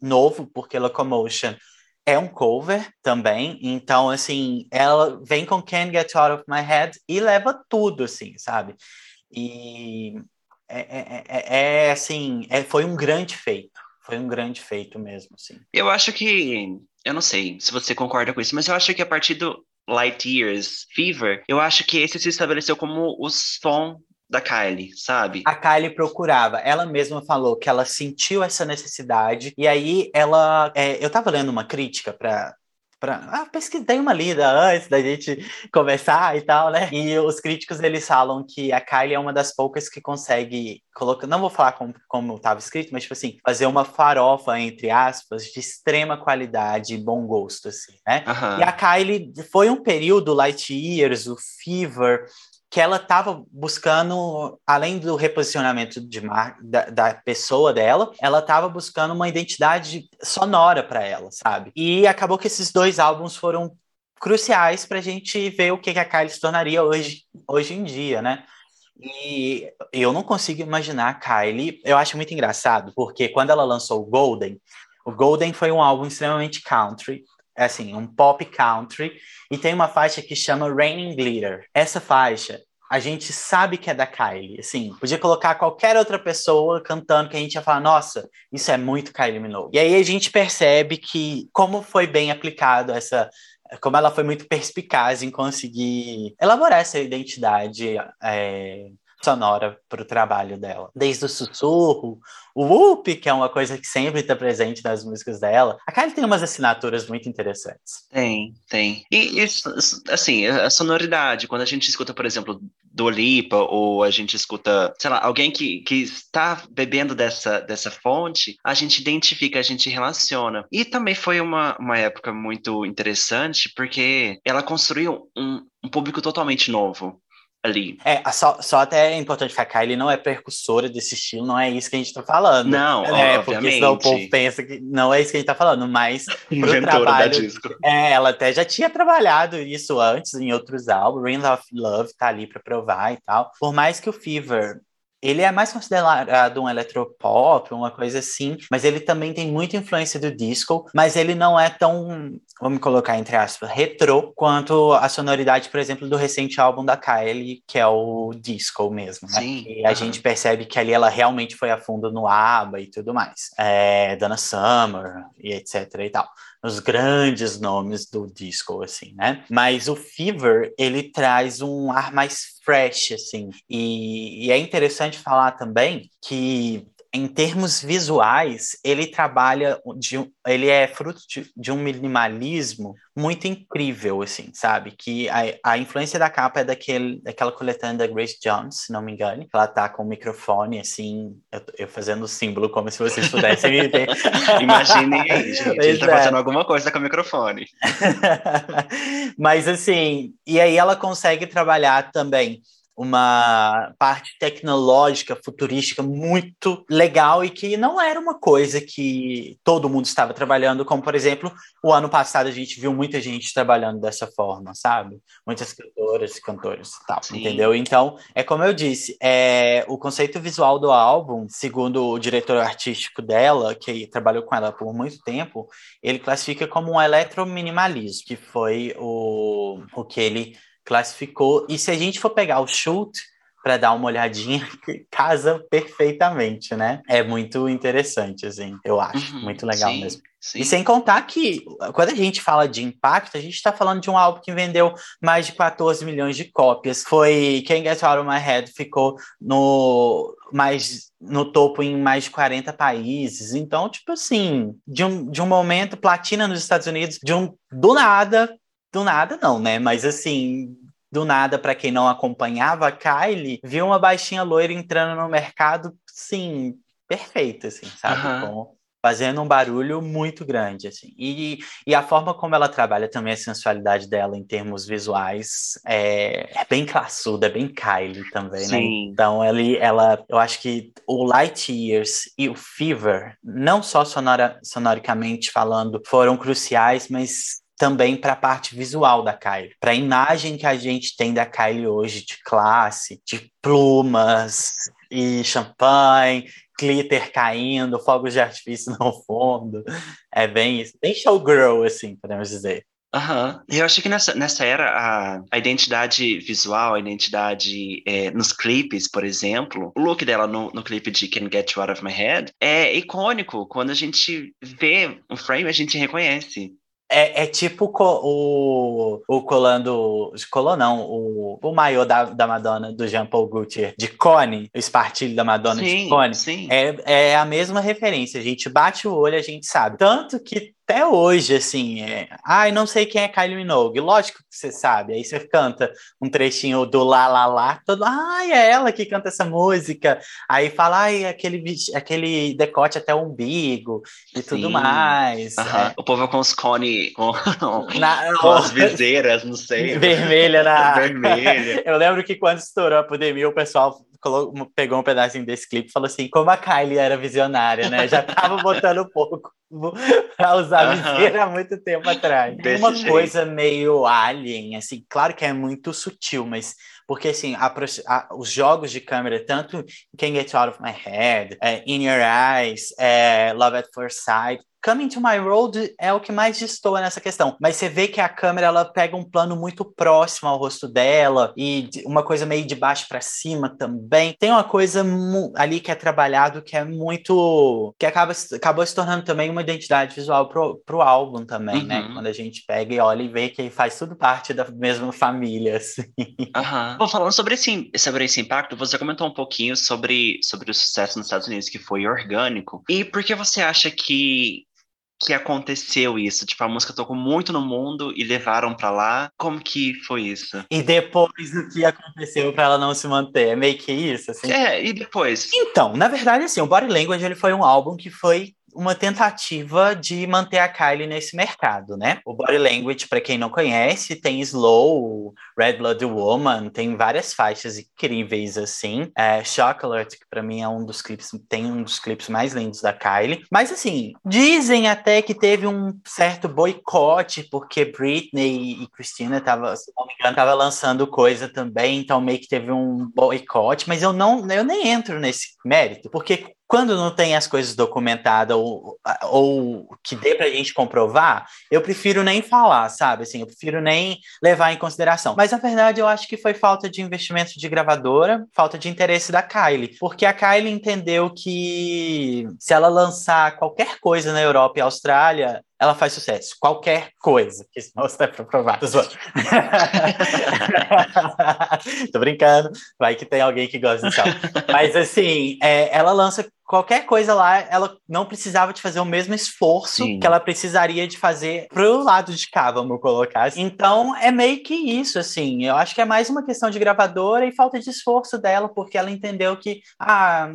novo, porque Locomotion é um cover também, então, assim, ela vem com Can't Get Out of My Head e leva tudo, assim, sabe? E é, é, é, é assim, é, foi um grande feito, foi um grande feito mesmo, assim. Eu acho que, eu não sei se você concorda com isso, mas eu acho que a partir do Light Years Fever, eu acho que esse se estabeleceu como o som da Kylie, sabe? A Kylie procurava. Ela mesma falou que ela sentiu essa necessidade. E aí ela. É, eu tava lendo uma crítica para Pra, ah, pesquisei uma lida antes da gente conversar e tal, né? E os críticos eles falam que a Kylie é uma das poucas que consegue colocar, não vou falar como, como estava escrito, mas tipo assim, fazer uma farofa entre aspas de extrema qualidade e bom gosto assim, né? Uhum. E a Kylie foi um período Light Years, o Fever, que ela estava buscando, além do reposicionamento de mar, da, da pessoa dela, ela estava buscando uma identidade sonora para ela, sabe? E acabou que esses dois álbuns foram cruciais para a gente ver o que, que a Kylie se tornaria hoje, hoje em dia, né? E eu não consigo imaginar a Kylie. Eu acho muito engraçado, porque quando ela lançou o Golden, o Golden foi um álbum extremamente country, é assim, um pop country, e tem uma faixa que chama Raining Glitter. Essa faixa, a gente sabe que é da Kylie, assim, podia colocar qualquer outra pessoa cantando que a gente ia falar, nossa, isso é muito Kylie Minogue. E aí a gente percebe que como foi bem aplicado essa como ela foi muito perspicaz em conseguir elaborar essa identidade é, sonora para o trabalho dela. Desde o sussurro, o whoop, que é uma coisa que sempre está presente nas músicas dela. A Kylie tem umas assinaturas muito interessantes. Tem, tem. E, isso, assim, a sonoridade, quando a gente escuta, por exemplo, do Lipa, ou a gente escuta, sei lá, alguém que, que está bebendo dessa, dessa fonte, a gente identifica, a gente relaciona. E também foi uma, uma época muito interessante, porque ela construiu um, um público totalmente novo ali. É, só, só até é importante ficar, ele não é precursora desse estilo, não é isso que a gente tá falando. Não, é, obviamente. Porque senão o povo pensa que não é isso que a gente tá falando, mas *laughs* pro trabalho... Da disco. É, ela até já tinha trabalhado isso antes em outros álbuns, Ring of Love tá ali para provar e tal. Por mais que o Fever ele é mais considerado um eletropop, uma coisa assim, mas ele também tem muita influência do disco, mas ele não é tão, vamos colocar entre aspas, retrô quanto a sonoridade, por exemplo, do recente álbum da Kylie, que é o disco mesmo, né? Sim. E a uhum. gente percebe que ali ela realmente foi a fundo no ABBA e tudo mais. É, Donna Summer e etc e tal os grandes nomes do disco, assim, né? Mas o Fever, ele traz um ar mais fresh, assim. E, e é interessante falar também que em termos visuais, ele trabalha de, ele é fruto de, de, um minimalismo muito incrível, assim, sabe? Que a, a influência da capa é daquele, daquela coletânea da Grace Jones, se não me engano. Ela tá com o microfone, assim, eu, eu fazendo o símbolo como se vocês pudessem me ver. *laughs* Imaginem aí, gente, ele tá é. fazendo alguma coisa com o microfone. *laughs* Mas, assim, e aí ela consegue trabalhar também uma parte tecnológica, futurística muito legal e que não era uma coisa que todo mundo estava trabalhando, como, por exemplo, o ano passado a gente viu muita gente trabalhando dessa forma, sabe? Muitas cantoras e cantores e tal, Sim. entendeu? Então, é como eu disse, é, o conceito visual do álbum, segundo o diretor artístico dela, que trabalhou com ela por muito tempo, ele classifica como um eletrominimalismo, que foi o, o que ele classificou. E se a gente for pegar o chute para dar uma olhadinha, *laughs* casa perfeitamente, né? É muito interessante, assim, eu acho. Uhum, muito legal sim, mesmo. Sim. E sem contar que, quando a gente fala de impacto, a gente está falando de um álbum que vendeu mais de 14 milhões de cópias. Foi Quem Get Out of My Head ficou no, mais, no topo em mais de 40 países. Então, tipo assim, de um, de um momento platina nos Estados Unidos, de um do nada, do nada não, né? Mas assim, do nada, para quem não acompanhava a Kylie, viu uma baixinha loira entrando no mercado, sim, perfeita, assim, sabe? Uhum. Com, fazendo um barulho muito grande, assim. E, e a forma como ela trabalha também a sensualidade dela em termos visuais é, é bem classuda, é bem Kylie também, né? Sim. né? Então, ele, ela, eu acho que o Light Years e o Fever, não só sonora, sonoricamente falando, foram cruciais, mas também para a parte visual da Kylie, para a imagem que a gente tem da Kylie hoje de classe, de plumas e champanhe, glitter caindo, fogos de artifício *laughs* no fundo. É bem isso, bem showgirl, assim, podemos dizer. Aham. Uhum. Eu acho que nessa, nessa era a, a identidade visual, a identidade é, nos clipes, por exemplo, o look dela no, no clipe de Can Get You Out of My Head é icônico. Quando a gente vê o frame, a gente reconhece. É, é tipo o, o colando. Colou não, o, o maior da, da Madonna do Jean Paul Gaultier, de Cone, o espartilho da Madonna sim, de Cone. Sim. É, é a mesma referência. A gente bate o olho, a gente sabe. Tanto que até hoje, assim, é... ai, não sei quem é Kylie Minogue. Lógico que você sabe. Aí você canta um trechinho do Lá Lá Lá, todo, ai, é ela que canta essa música. Aí fala, ai, aquele, aquele decote até o umbigo e Sim. tudo mais. É. O povo com os cone, com, *laughs* na... com as viseiras, não sei. *laughs* Vermelha na. *laughs* Vermelha. Eu lembro que quando estourou a pandemia, o pessoal pegou um pedacinho desse clipe e falou assim: como a Kylie era visionária, né? Já tava botando um *laughs* pouco pra usar uhum. viseira há muito tempo atrás. Desse Uma jeito. coisa meio alien, assim, claro que é muito sutil, mas porque assim, a, a, os jogos de câmera, tanto Can't Get Out of My Head, é, In Your Eyes, é, Love at First Sight, Coming to My Road é o que mais destoa nessa questão. Mas você vê que a câmera ela pega um plano muito próximo ao rosto dela e uma coisa meio de baixo para cima também. Tem uma coisa ali que é trabalhado que é muito. que acaba acabou se tornando também uma identidade visual pro, pro álbum também, né? uhum. né? Quando a gente pega e olha e vê que faz tudo parte da mesma família, *laughs* assim. Uhum. Bom, falando sobre esse, sobre esse impacto, você comentou um pouquinho sobre, sobre o sucesso nos Estados Unidos, que foi orgânico. E por que você acha que que aconteceu isso? Tipo, a música tocou muito no mundo e levaram para lá. Como que foi isso? E depois o que aconteceu para ela não se manter? É meio que isso, assim? É, e depois? Então, na verdade, assim, o Body Language ele foi um álbum que foi uma tentativa de manter a Kylie nesse mercado, né? O Body Language, para quem não conhece, tem Slow, Red Blood Woman, tem várias faixas incríveis assim. É, Chocolate, que para mim é um dos clipes, tem um dos clipes mais lindos da Kylie. Mas assim, dizem até que teve um certo boicote porque Britney e Christina tava, se não me engano, tava lançando coisa também, então meio que teve um boicote, mas eu não, eu nem entro nesse mérito, porque quando não tem as coisas documentadas ou, ou que dê pra gente comprovar, eu prefiro nem falar, sabe? Assim, eu prefiro nem levar em consideração. Mas na verdade eu acho que foi falta de investimento de gravadora, falta de interesse da Kylie. Porque a Kylie entendeu que se ela lançar qualquer coisa na Europa e Austrália, ela faz sucesso. Qualquer coisa. Que você vai pra provar. *laughs* Tô, brincando. Vai que tem alguém que gosta de sal. Mas assim, é, ela lança qualquer coisa lá, ela não precisava de fazer o mesmo esforço Sim. que ela precisaria de fazer pro lado de cá, vamos colocar. Assim. Então, é meio que isso, assim. Eu acho que é mais uma questão de gravadora e falta de esforço dela, porque ela entendeu que, ah,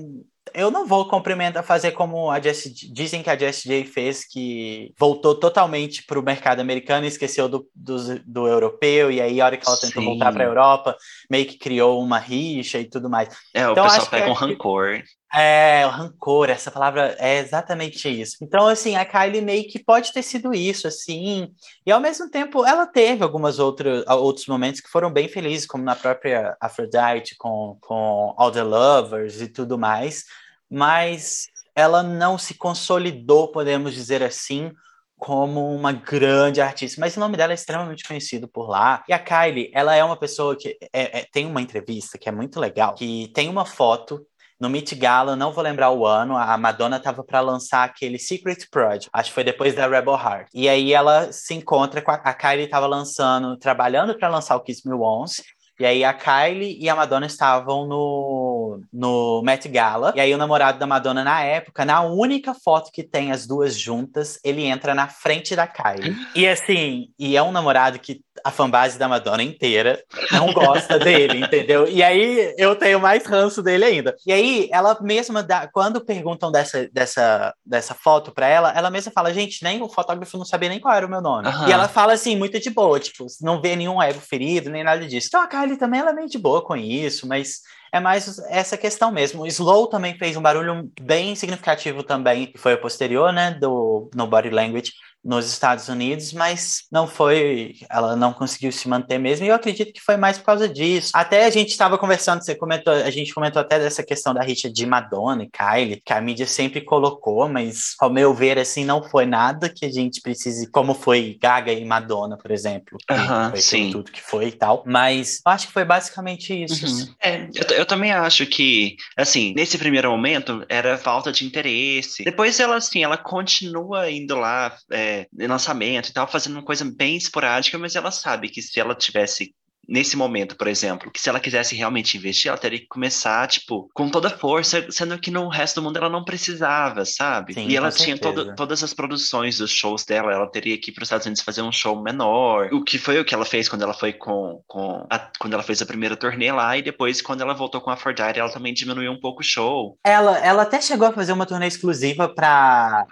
eu não vou cumprimentar, fazer como a Jessie, dizem que a Jessie J fez, que voltou totalmente para o mercado americano e esqueceu do, do, do, europeu, e aí a hora que ela tentou Sim. voltar para a Europa, meio que criou uma rixa e tudo mais. É, o então, pessoal pega um rancor. É, o rancor, essa palavra é exatamente isso. Então, assim, a Kylie meio que pode ter sido isso, assim, e ao mesmo tempo ela teve algumas outras outros momentos que foram bem felizes, como na própria Aphrodite com, com All the Lovers e tudo mais, mas ela não se consolidou, podemos dizer assim, como uma grande artista, mas o nome dela é extremamente conhecido por lá. E a Kylie, ela é uma pessoa que é, é, tem uma entrevista que é muito legal, que tem uma foto no Met Gala, não vou lembrar o ano, a Madonna estava para lançar aquele Secret Project, acho que foi depois da Rebel Heart. E aí ela se encontra com a, a Kylie estava lançando, trabalhando para lançar o Kiss Me Once, e aí a Kylie e a Madonna estavam no, no Met Gala. E aí o namorado da Madonna na época, na única foto que tem as duas juntas, ele entra na frente da Kylie. E assim, e é um namorado que a fanbase da Madonna inteira não gosta *laughs* dele, entendeu? E aí eu tenho mais ranço dele ainda. E aí ela mesma dá, quando perguntam dessa, dessa, dessa foto pra ela, ela mesma fala, gente, nem o fotógrafo não sabia nem qual era o meu nome. Uhum. E ela fala assim, muito de boa, tipo, não vê nenhum ego ferido, nem nada disso. Então a Kylie também ela é meio de boa com isso, mas é mais essa questão mesmo. O Slow também fez um barulho bem significativo também, que foi o posterior, né, do No Body Language, nos Estados Unidos, mas não foi, ela não conseguiu se manter mesmo, e eu acredito que foi mais por causa disso. Até a gente estava conversando, você comentou, a gente comentou até dessa questão da rixa de Madonna e Kylie, que a mídia sempre colocou, mas ao meu ver, assim, não foi nada que a gente precise, como foi Gaga e Madonna, por exemplo, que foi sim. tudo que foi e tal, mas eu acho que foi basicamente isso. Uhum. Assim. É, eu, eu também acho que, assim, nesse primeiro momento, era falta de interesse. Depois ela, assim, ela continua indo lá, é, lançamento e tal, fazendo uma coisa bem esporádica, mas ela sabe que se ela tivesse nesse momento, por exemplo, que se ela quisesse realmente investir, ela teria que começar, tipo, com toda força, sendo que no resto do mundo ela não precisava, sabe? Sim, e ela tinha todo, todas as produções dos shows dela, ela teria que ir para os Estados Unidos fazer um show menor, o que foi o que ela fez quando ela foi com, com a, quando ela fez a primeira turnê lá, e depois quando ela voltou com a Aphrodite, ela também diminuiu um pouco o show. Ela, ela até chegou a fazer uma turnê exclusiva para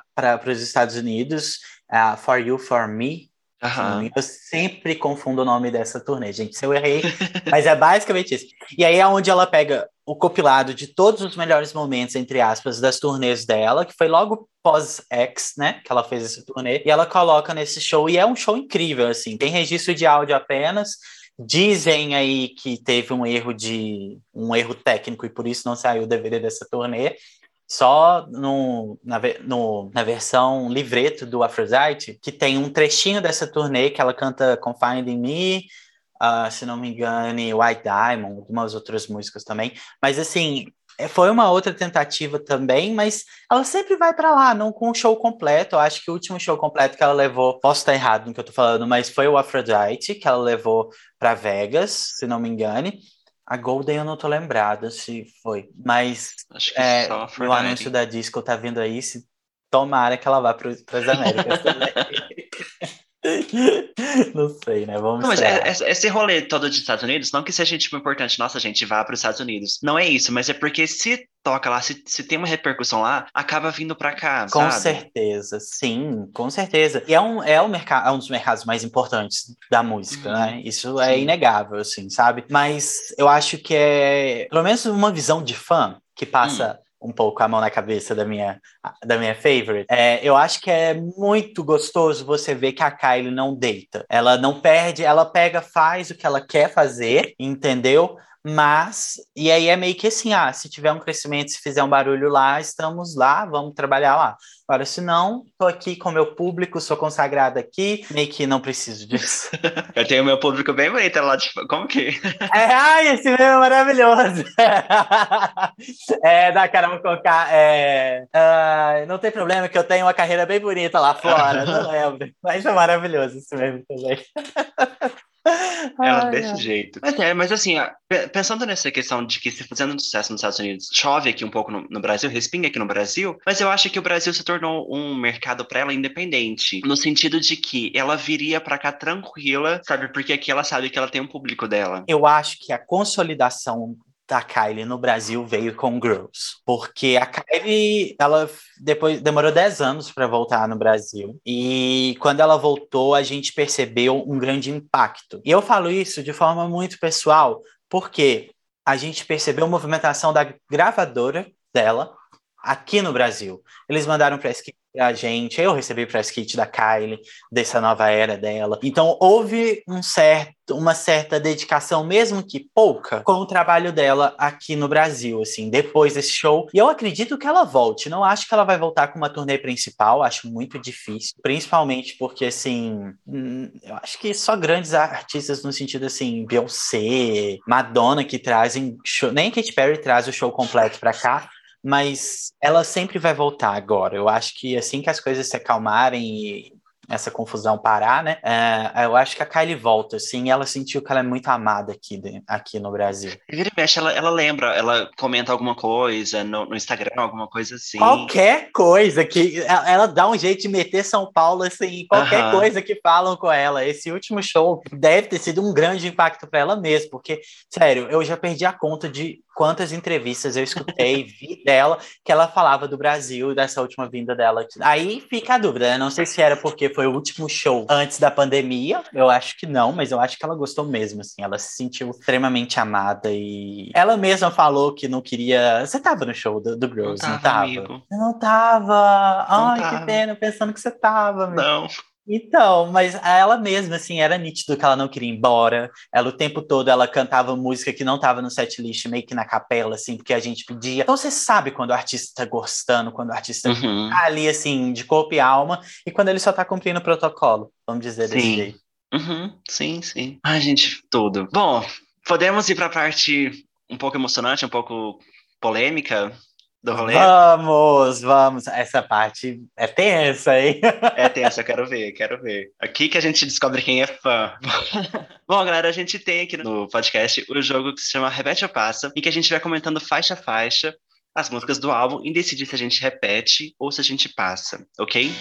os Estados Unidos, uh, For You, For Me. Uhum. Eu sempre confundo o nome dessa turnê, gente. Se eu errei, *laughs* mas é basicamente isso. E aí é onde ela pega o compilado de todos os melhores momentos, entre aspas, das turnês dela, que foi logo pós-X, né? Que ela fez esse turnê, e ela coloca nesse show, e é um show incrível, assim. Tem registro de áudio apenas. Dizem aí que teve um erro de um erro técnico e por isso não saiu o DVD dessa turnê só no, na, no, na versão livreto do Aphrodite, que tem um trechinho dessa turnê que ela canta Confined in Me, uh, se não me engano, White Diamond, algumas outras músicas também. Mas assim, é, foi uma outra tentativa também, mas ela sempre vai para lá, não com o show completo. Eu acho que o último show completo que ela levou, posso estar errado no que eu tô falando, mas foi o Aphrodite, que ela levou para Vegas, se não me engane. A Golden eu não tô lembrada se foi, mas é, o anúncio da Disco tá vindo aí, se tomara que ela vá para as Américas também. *laughs* *laughs* não sei, né? Vamos não, mas é, é, esse rolê todo dos Estados Unidos, não que seja tipo importante, nossa, a gente vá para os Estados Unidos. Não é isso, mas é porque se toca lá, se, se tem uma repercussão lá, acaba vindo para cá. Com sabe? certeza, sim, com certeza. E é um, é um, mercado, é um dos mercados mais importantes da música, né? Uhum. Isso é sim. é inegável, assim, sabe? Mas eu acho que é, pelo menos uma visão de fã que passa. Hum um pouco a mão na cabeça da minha, da minha favorite. É, eu acho que é muito gostoso você ver que a Kylie não deita. Ela não perde, ela pega, faz o que ela quer fazer, entendeu? Mas, e aí é meio que assim, ah, se tiver um crescimento, se fizer um barulho lá, estamos lá, vamos trabalhar lá. Agora, se não, tô aqui com o meu público, sou consagrada aqui, meio que não preciso disso. *laughs* Eu tenho meu público bem bonito lá, tipo, como que? *laughs* é, ai, esse meu é maravilhoso. *laughs* é, da Carol Conká, é, uh, não tem problema que eu tenho uma carreira bem bonita lá fora, não lembro, mas é maravilhoso esse mesmo também. *laughs* Ela ai, desse jeito. Mas, é, mas assim, pensando nessa questão de que se fazendo sucesso nos Estados Unidos, chove aqui um pouco no, no, Brasil, respinga aqui no Brasil, mas eu acho que o Brasil se tornou um mercado para ela independente, no sentido de que ela viria para cá tranquila, sabe? Porque aqui ela sabe que ela tem um público dela. Eu acho que a consolidação da Kylie no Brasil veio com Girls, porque a Kylie, ela depois demorou 10 anos para voltar no Brasil e quando ela voltou a gente percebeu um grande impacto. E eu falo isso de forma muito pessoal, porque a gente percebeu a movimentação da gravadora dela aqui no Brasil. Eles mandaram press kit pra gente, eu recebi press kit da Kylie, dessa nova era dela. Então houve um certo, uma certa dedicação, mesmo que pouca, com o trabalho dela aqui no Brasil, assim, depois desse show. E eu acredito que ela volte. Não acho que ela vai voltar com uma turnê principal, acho muito difícil, principalmente porque, assim, hum, eu acho que só grandes artistas no sentido, assim, Beyoncé, Madonna que trazem show, nem Katy Perry traz o show completo para cá, mas ela sempre vai voltar agora. Eu acho que assim que as coisas se acalmarem e essa confusão parar, né? É, eu acho que a Kylie volta, assim, ela sentiu que ela é muito amada aqui, aqui no Brasil. Vira e mexe, ela, ela lembra, ela comenta alguma coisa no, no, Instagram, alguma coisa assim. Qualquer coisa que ela, ela, dá um jeito de meter São Paulo, assim, qualquer uh -huh. coisa que falam com ela. Esse último show deve ter sido um grande impacto para ela mesmo, porque, sério, eu já perdi a conta de quantas entrevistas eu escutei, vi dela, que ela falava do Brasil, dessa última vinda dela. Aí fica a dúvida, né? Não sei se era porque foi o último show antes da pandemia, eu acho que não, mas eu acho que ela gostou mesmo, assim, ela se sentiu extremamente amada e ela mesma falou que não queria. Você tava no show do, do Girls, não tava? Não tava? Não tava. Não Ai, tava. que pena, pensando que você tava. Não. Então, mas ela mesma, assim, era nítido que ela não queria ir embora. Ela, o tempo todo, ela cantava música que não estava no setlist, meio que na capela, assim, porque a gente pedia. Então, você sabe quando o artista tá gostando, quando o artista uhum. tá ali, assim, de corpo e alma, e quando ele só tá cumprindo o protocolo, vamos dizer sim. desse jeito. Uhum. Sim, sim. Ai, gente, tudo. Bom, podemos ir pra parte um pouco emocionante, um pouco polêmica do rolê? Vamos, vamos. Essa parte é tensa, hein? É tensa, eu quero ver, quero ver. Aqui que a gente descobre quem é fã. *laughs* Bom, galera, a gente tem aqui no podcast o jogo que se chama Repete ou Passa, em que a gente vai comentando faixa a faixa as músicas do álbum e decidir se a gente repete ou se a gente passa, ok?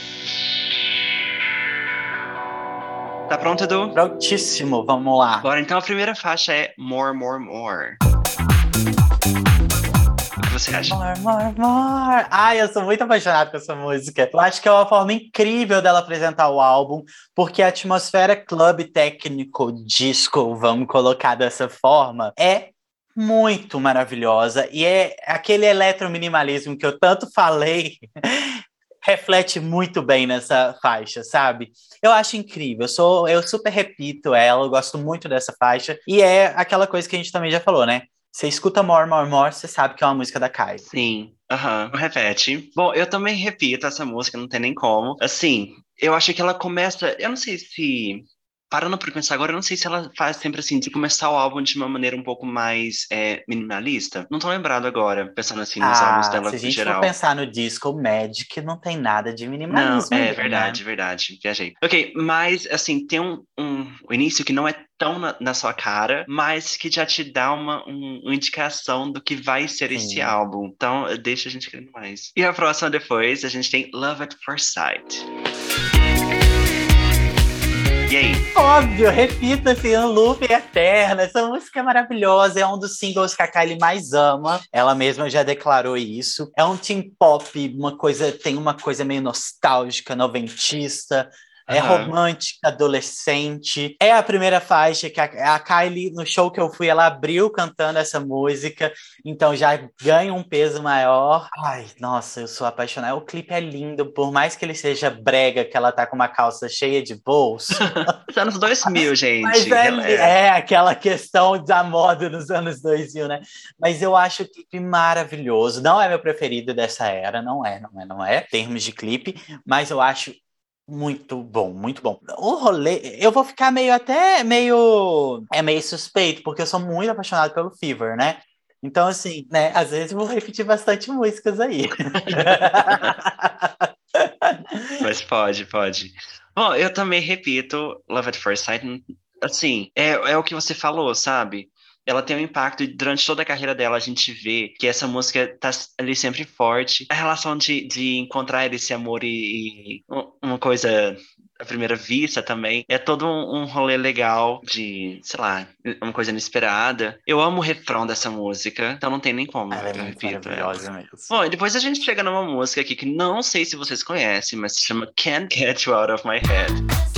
Tá pronto, Edu? Prontíssimo, vamos lá. Bora, então a primeira faixa é More, More, More você acha? More, more, more. Ai, eu sou muito apaixonado com essa música. Eu acho que é uma forma incrível dela apresentar o álbum, porque a atmosfera club técnico disco, vamos colocar dessa forma, é muito maravilhosa e é aquele eletrominimalismo que eu tanto falei *laughs* reflete muito bem nessa faixa, sabe? Eu acho incrível, eu sou eu super repito ela, eu gosto muito dessa faixa e é aquela coisa que a gente também já falou, né? Você escuta More, More, More, você sabe que é uma música da Kai. Sim, aham, uhum. repete. Bom, eu também repito essa música, não tem nem como. Assim, eu acho que ela começa. Eu não sei se parando por pensar agora, eu não sei se ela faz sempre assim, de começar o álbum de uma maneira um pouco mais é, minimalista. Não tô lembrado agora, pensando assim nos ah, álbuns dela se a gente geral. for pensar no disco Magic, não tem nada de minimalismo. Não, é verdade, né? verdade. Viajei. Ok, mas assim, tem um, um o início que não é tão na, na, sua cara, mas que já te dá uma, um, uma indicação do que vai ser Sim. esse álbum. Então, deixa a gente querendo mais. E a próxima depois, a gente tem Love at First Sight. Óbvio, repito assim, um loop eterno. Essa música é maravilhosa, é um dos singles que a Kylie mais ama. Ela mesma já declarou isso. É um teen pop, uma coisa, tem uma coisa meio nostálgica, noventista, é uhum. romântica, adolescente. É a primeira faixa que a, a, Kylie, no show que eu fui, ela abriu cantando essa música, então já ganha um peso maior. Ai, nossa, eu sou apaixonada. O clipe é lindo, por mais que ele seja brega, que ela tá com uma calça cheia de bolso. *laughs* anos 2000, *laughs* gente. Mas é, é, aquela questão da moda nos anos 2000, né? Mas eu acho o clipe maravilhoso. Não é meu preferido dessa era, não é, não é, não é, termos de clipe, mas eu acho muito bom, muito bom. O rolê, eu vou ficar meio até meio é meio suspeito, porque eu sou muito apaixonado pelo Fever, né? Então assim, né, às vezes eu vou repetir bastante músicas aí. *laughs* Mas pode, pode. Bom, eu também repito Love at First Sight, assim, é, é o que você falou, sabe? Ela tem um impacto e durante toda a carreira dela a gente vê que essa música tá ali sempre forte. A relação de, de encontrar esse amor e, e uma coisa à primeira vista também. É todo um, um rolê legal de, sei lá, uma coisa inesperada. Eu amo o refrão dessa música, então não tem nem como. Ela é muito maravilhosa mesmo. Bom, e depois a gente chega numa música aqui que não sei se vocês conhecem, mas se chama Can't Get You Out of My Head.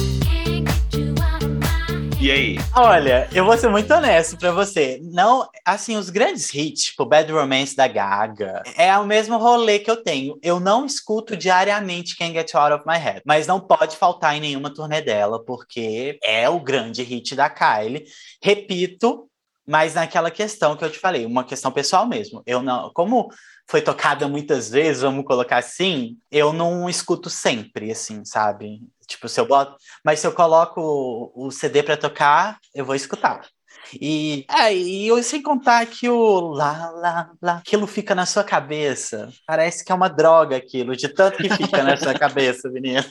E aí? Olha, eu vou ser muito honesto pra você. Não, assim, os grandes hits, tipo Bad Romance da Gaga, é o mesmo rolê que eu tenho. Eu não escuto diariamente Can't Get Out of My Head, mas não pode faltar em nenhuma turnê dela, porque é o grande hit da Kylie. Repito, mas naquela questão que eu te falei, uma questão pessoal mesmo. Eu não, como foi tocada muitas vezes, vamos colocar assim, eu não escuto sempre, assim, sabe? Tipo, se eu boto, mas se eu coloco o CD para tocar, eu vou escutar. E, é, e eu, sem contar que o lá, lá, lá, aquilo fica na sua cabeça. Parece que é uma droga aquilo, de tanto que fica na sua cabeça, *laughs* menina.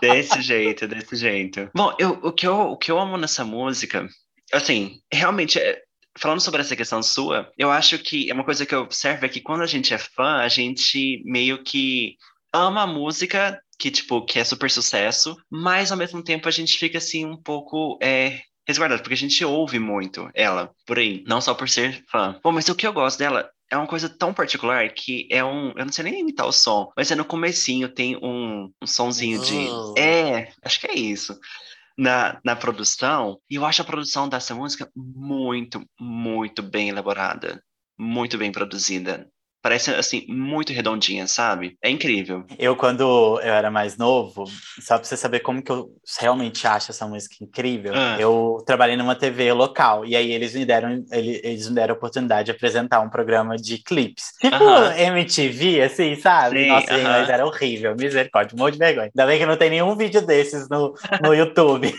Desse jeito, desse jeito. Bom, eu, o, que eu, o que eu amo nessa música assim, realmente, é, falando sobre essa questão sua, eu acho que é uma coisa que eu observo é que quando a gente é fã, a gente meio que ama a música que, tipo, que é super sucesso, mas ao mesmo tempo a gente fica, assim, um pouco é, resguardado, porque a gente ouve muito ela por aí, não só por ser fã. Bom, mas o que eu gosto dela é uma coisa tão particular que é um. Eu não sei nem imitar o som, mas é no comecinho tem um, um sonzinho de. Oh. É, acho que é isso na, na produção, e eu acho a produção dessa música muito, muito bem elaborada, muito bem produzida parece assim muito redondinha, sabe? É incrível. Eu quando eu era mais novo, só pra você saber como que eu realmente acho essa música incrível, ah. eu trabalhei numa TV local e aí eles me deram eles me deram a oportunidade de apresentar um programa de clipes. Tipo uh -huh. MTV, assim, sabe? Sim, Nossa, uh -huh. mas era horrível, misericórdia, um monte de vergonha. Ainda bem que não tem nenhum vídeo desses no, no *laughs* YouTube.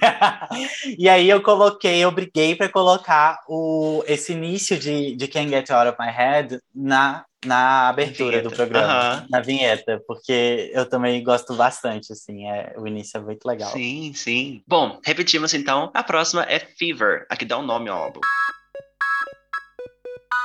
e aí eu coloquei, eu briguei para colocar o, esse início de, de Can't Get Out of My Head na na abertura do programa, uhum. na vinheta, porque eu também gosto bastante, assim, é, o início é muito legal. Sim, sim. Bom, repetimos então, a próxima é Fever, aqui dá o um nome ao álbum.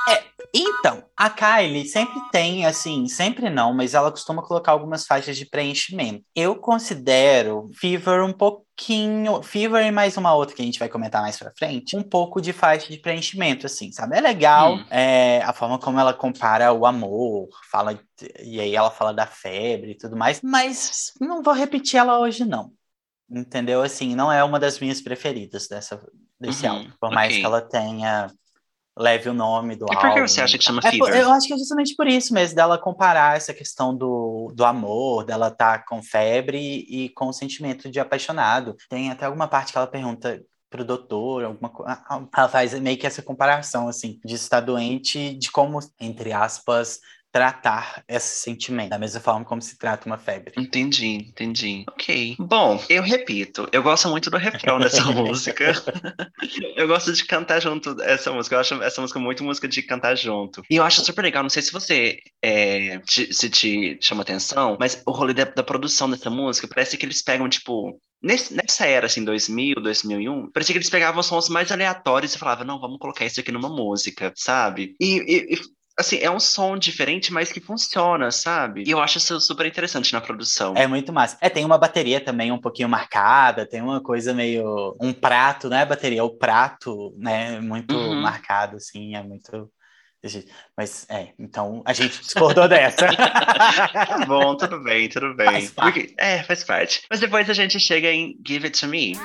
É, então, a Kylie sempre tem, assim, sempre não, mas ela costuma colocar algumas faixas de preenchimento. Eu considero Fever um pouquinho, Fever e mais uma outra que a gente vai comentar mais pra frente, um pouco de faixa de preenchimento, assim, sabe? É legal hum. é, a forma como ela compara o amor, fala, e aí ela fala da febre e tudo mais, mas não vou repetir ela hoje, não. Entendeu? Assim, não é uma das minhas preferidas dessa, desse uhum, álbum. Por okay. mais que ela tenha leve o nome do álbum. E por que você acha que chama é, Fever? Eu acho que é justamente por isso mesmo, dela comparar essa questão do, do amor, dela estar tá com febre e, e com o sentimento de apaixonado. Tem até alguma parte que ela pergunta pro doutor, alguma coisa. Ela faz meio que essa comparação, assim, de estar doente, de como, entre aspas, tratar esse sentimento, da mesma forma como se trata uma febre. Entendi, entendi. Ok. Bom, eu repito, eu gosto muito do refrão dessa *laughs* música. *laughs* eu gosto de cantar junto essa música. Eu acho essa música muito música de cantar junto. E eu acho super legal, não sei se você é, te, se te chama atenção, mas o rolê da, da produção dessa música parece que eles pegam, tipo, Nesse, nessa era, assim, 2000, 2001, parecia que eles pegavam sons mais aleatórios e falavam, não, vamos colocar isso aqui numa música, sabe? E, e, e assim, é um som diferente, mas que funciona, sabe? E eu acho isso super interessante na produção. É muito massa. É, tem uma bateria também um pouquinho marcada, tem uma coisa meio. Um prato, não é bateria, é o prato, né? Muito uhum. marcado, assim, é muito. Mas é, então a gente discordou dessa. *laughs* tá bom, tudo bem, tudo bem. Faz Porque, é, faz parte. Mas depois a gente chega em Give It To Me.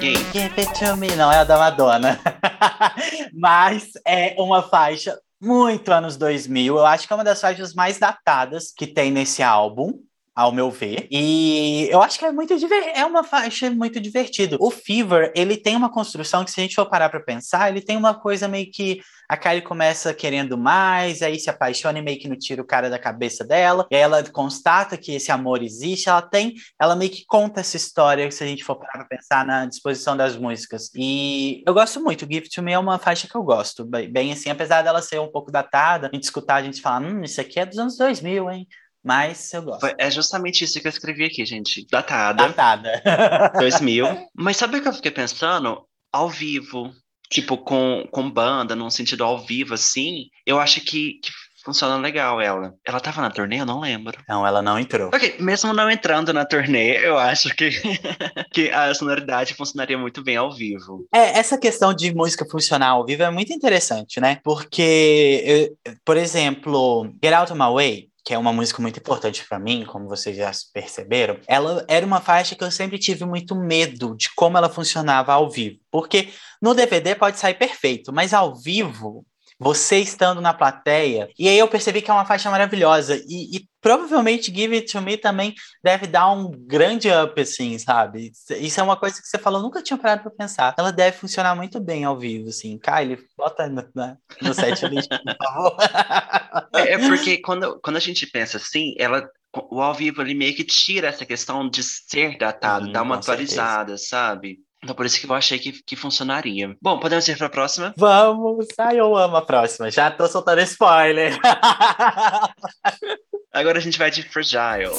Give It To Me, não é a da Madonna. *laughs* Mas é uma faixa muito anos 2000. Eu acho que é uma das faixas mais datadas que tem nesse álbum ao meu ver. E eu acho que é muito é uma faixa muito divertido. O Fever, ele tem uma construção que se a gente for parar para pensar, ele tem uma coisa meio que a Kylie começa querendo mais, aí se apaixona e meio que não tira o cara da cabeça dela, e aí ela constata que esse amor existe, ela tem, ela meio que conta essa história, se a gente for parar pra pensar na disposição das músicas. E eu gosto muito, Gift to Me é uma faixa que eu gosto, bem assim, apesar dela ser um pouco datada, a gente escutar, a gente fala, hum, isso aqui é dos anos 2000, hein? Mas eu gosto. É justamente isso que eu escrevi aqui, gente. Datada. Datada. *laughs* *laughs* 2000. Mas sabe o que eu fiquei pensando? Ao vivo tipo, com, com banda, num sentido ao vivo, assim, eu acho que, que funciona legal ela. Ela tava na turnê? Eu não lembro. Não, ela não entrou. Ok, mesmo não entrando na turnê, eu acho que, *laughs* que a sonoridade funcionaria muito bem ao vivo. É, essa questão de música funcionar ao vivo é muito interessante, né? Porque, eu, por exemplo, Get Out of My Way, que é uma música muito importante para mim, como vocês já perceberam, ela era uma faixa que eu sempre tive muito medo de como ela funcionava ao vivo. Porque no DVD pode sair perfeito, mas ao vivo você estando na plateia. E aí eu percebi que é uma faixa maravilhosa. E, e, provavelmente Give It To Me também deve dar um grande up, assim, sabe? Isso é uma coisa que você falou, nunca tinha parado pra pensar. Ela deve funcionar muito bem ao vivo, assim. Kylie, bota no, no set list, por *laughs* favor. É, é porque quando, quando a gente pensa assim, ela o ao vivo ele meio que tira essa questão de ser datado, uhum, dá uma atualizada, certeza. sabe? Então por isso que eu achei que, que funcionaria. Bom, podemos ir para a próxima? Vamos! Ai, eu amo a próxima. Já tô soltando spoiler. *laughs* Agora a gente vai de Fragile.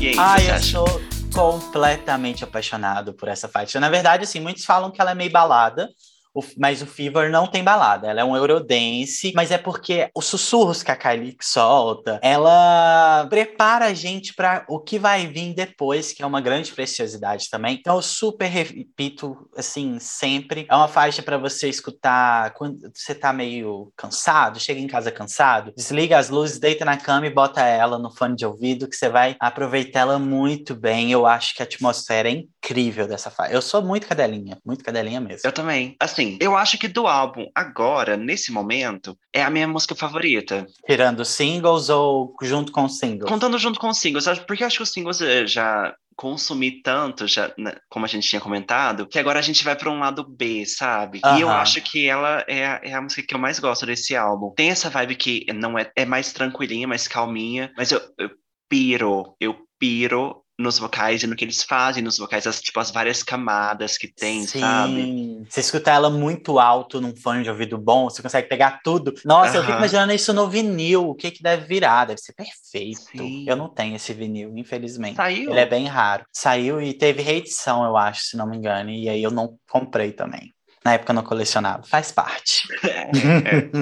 E aí, Ai, eu acha? sou completamente apaixonado por essa faixa. Na verdade, assim, muitos falam que ela é meio balada, o, mas o Fever não tem balada, ela é um Eurodance, mas é porque os sussurros que a Kylie solta, ela prepara a gente para o que vai vir depois, que é uma grande preciosidade também. Então eu super repito, assim, sempre. É uma faixa para você escutar quando você tá meio cansado, chega em casa cansado, desliga as luzes, deita na cama e bota ela no fone de ouvido, que você vai aproveitar ela muito bem. Eu acho que a atmosfera é incrível dessa faixa. Eu sou muito cadelinha, muito cadelinha mesmo. Eu também. Assim, eu acho que do álbum, agora, nesse momento, é a minha música favorita. Tirando singles ou junto com singles? Contando junto com singles, porque eu acho que os singles eh, já consumi tanto, já, né, como a gente tinha comentado, que agora a gente vai para um lado B, sabe? E eu acho que ela é a, é a, música que eu mais gosto desse álbum. Tem essa vibe que não é, é mais tranquilinha, mais calminha, mas eu, eu piro, eu piro nos vocais e no que eles fazem nos vocais, as, tipo, as várias camadas que tem, Sim. sabe? Você escuta ela muito alto num fone de ouvido bom, você consegue pegar tudo. Nossa, eu fico imaginando isso no vinil, o que que deve virar, deve ser perfeito. Sim. Eu não tenho esse vinil, infelizmente. Saiu? Ele é bem raro. Saiu e teve reedição, eu acho, se não me engano, e aí eu não comprei também. Na época não colecionava. Faz parte. É, é.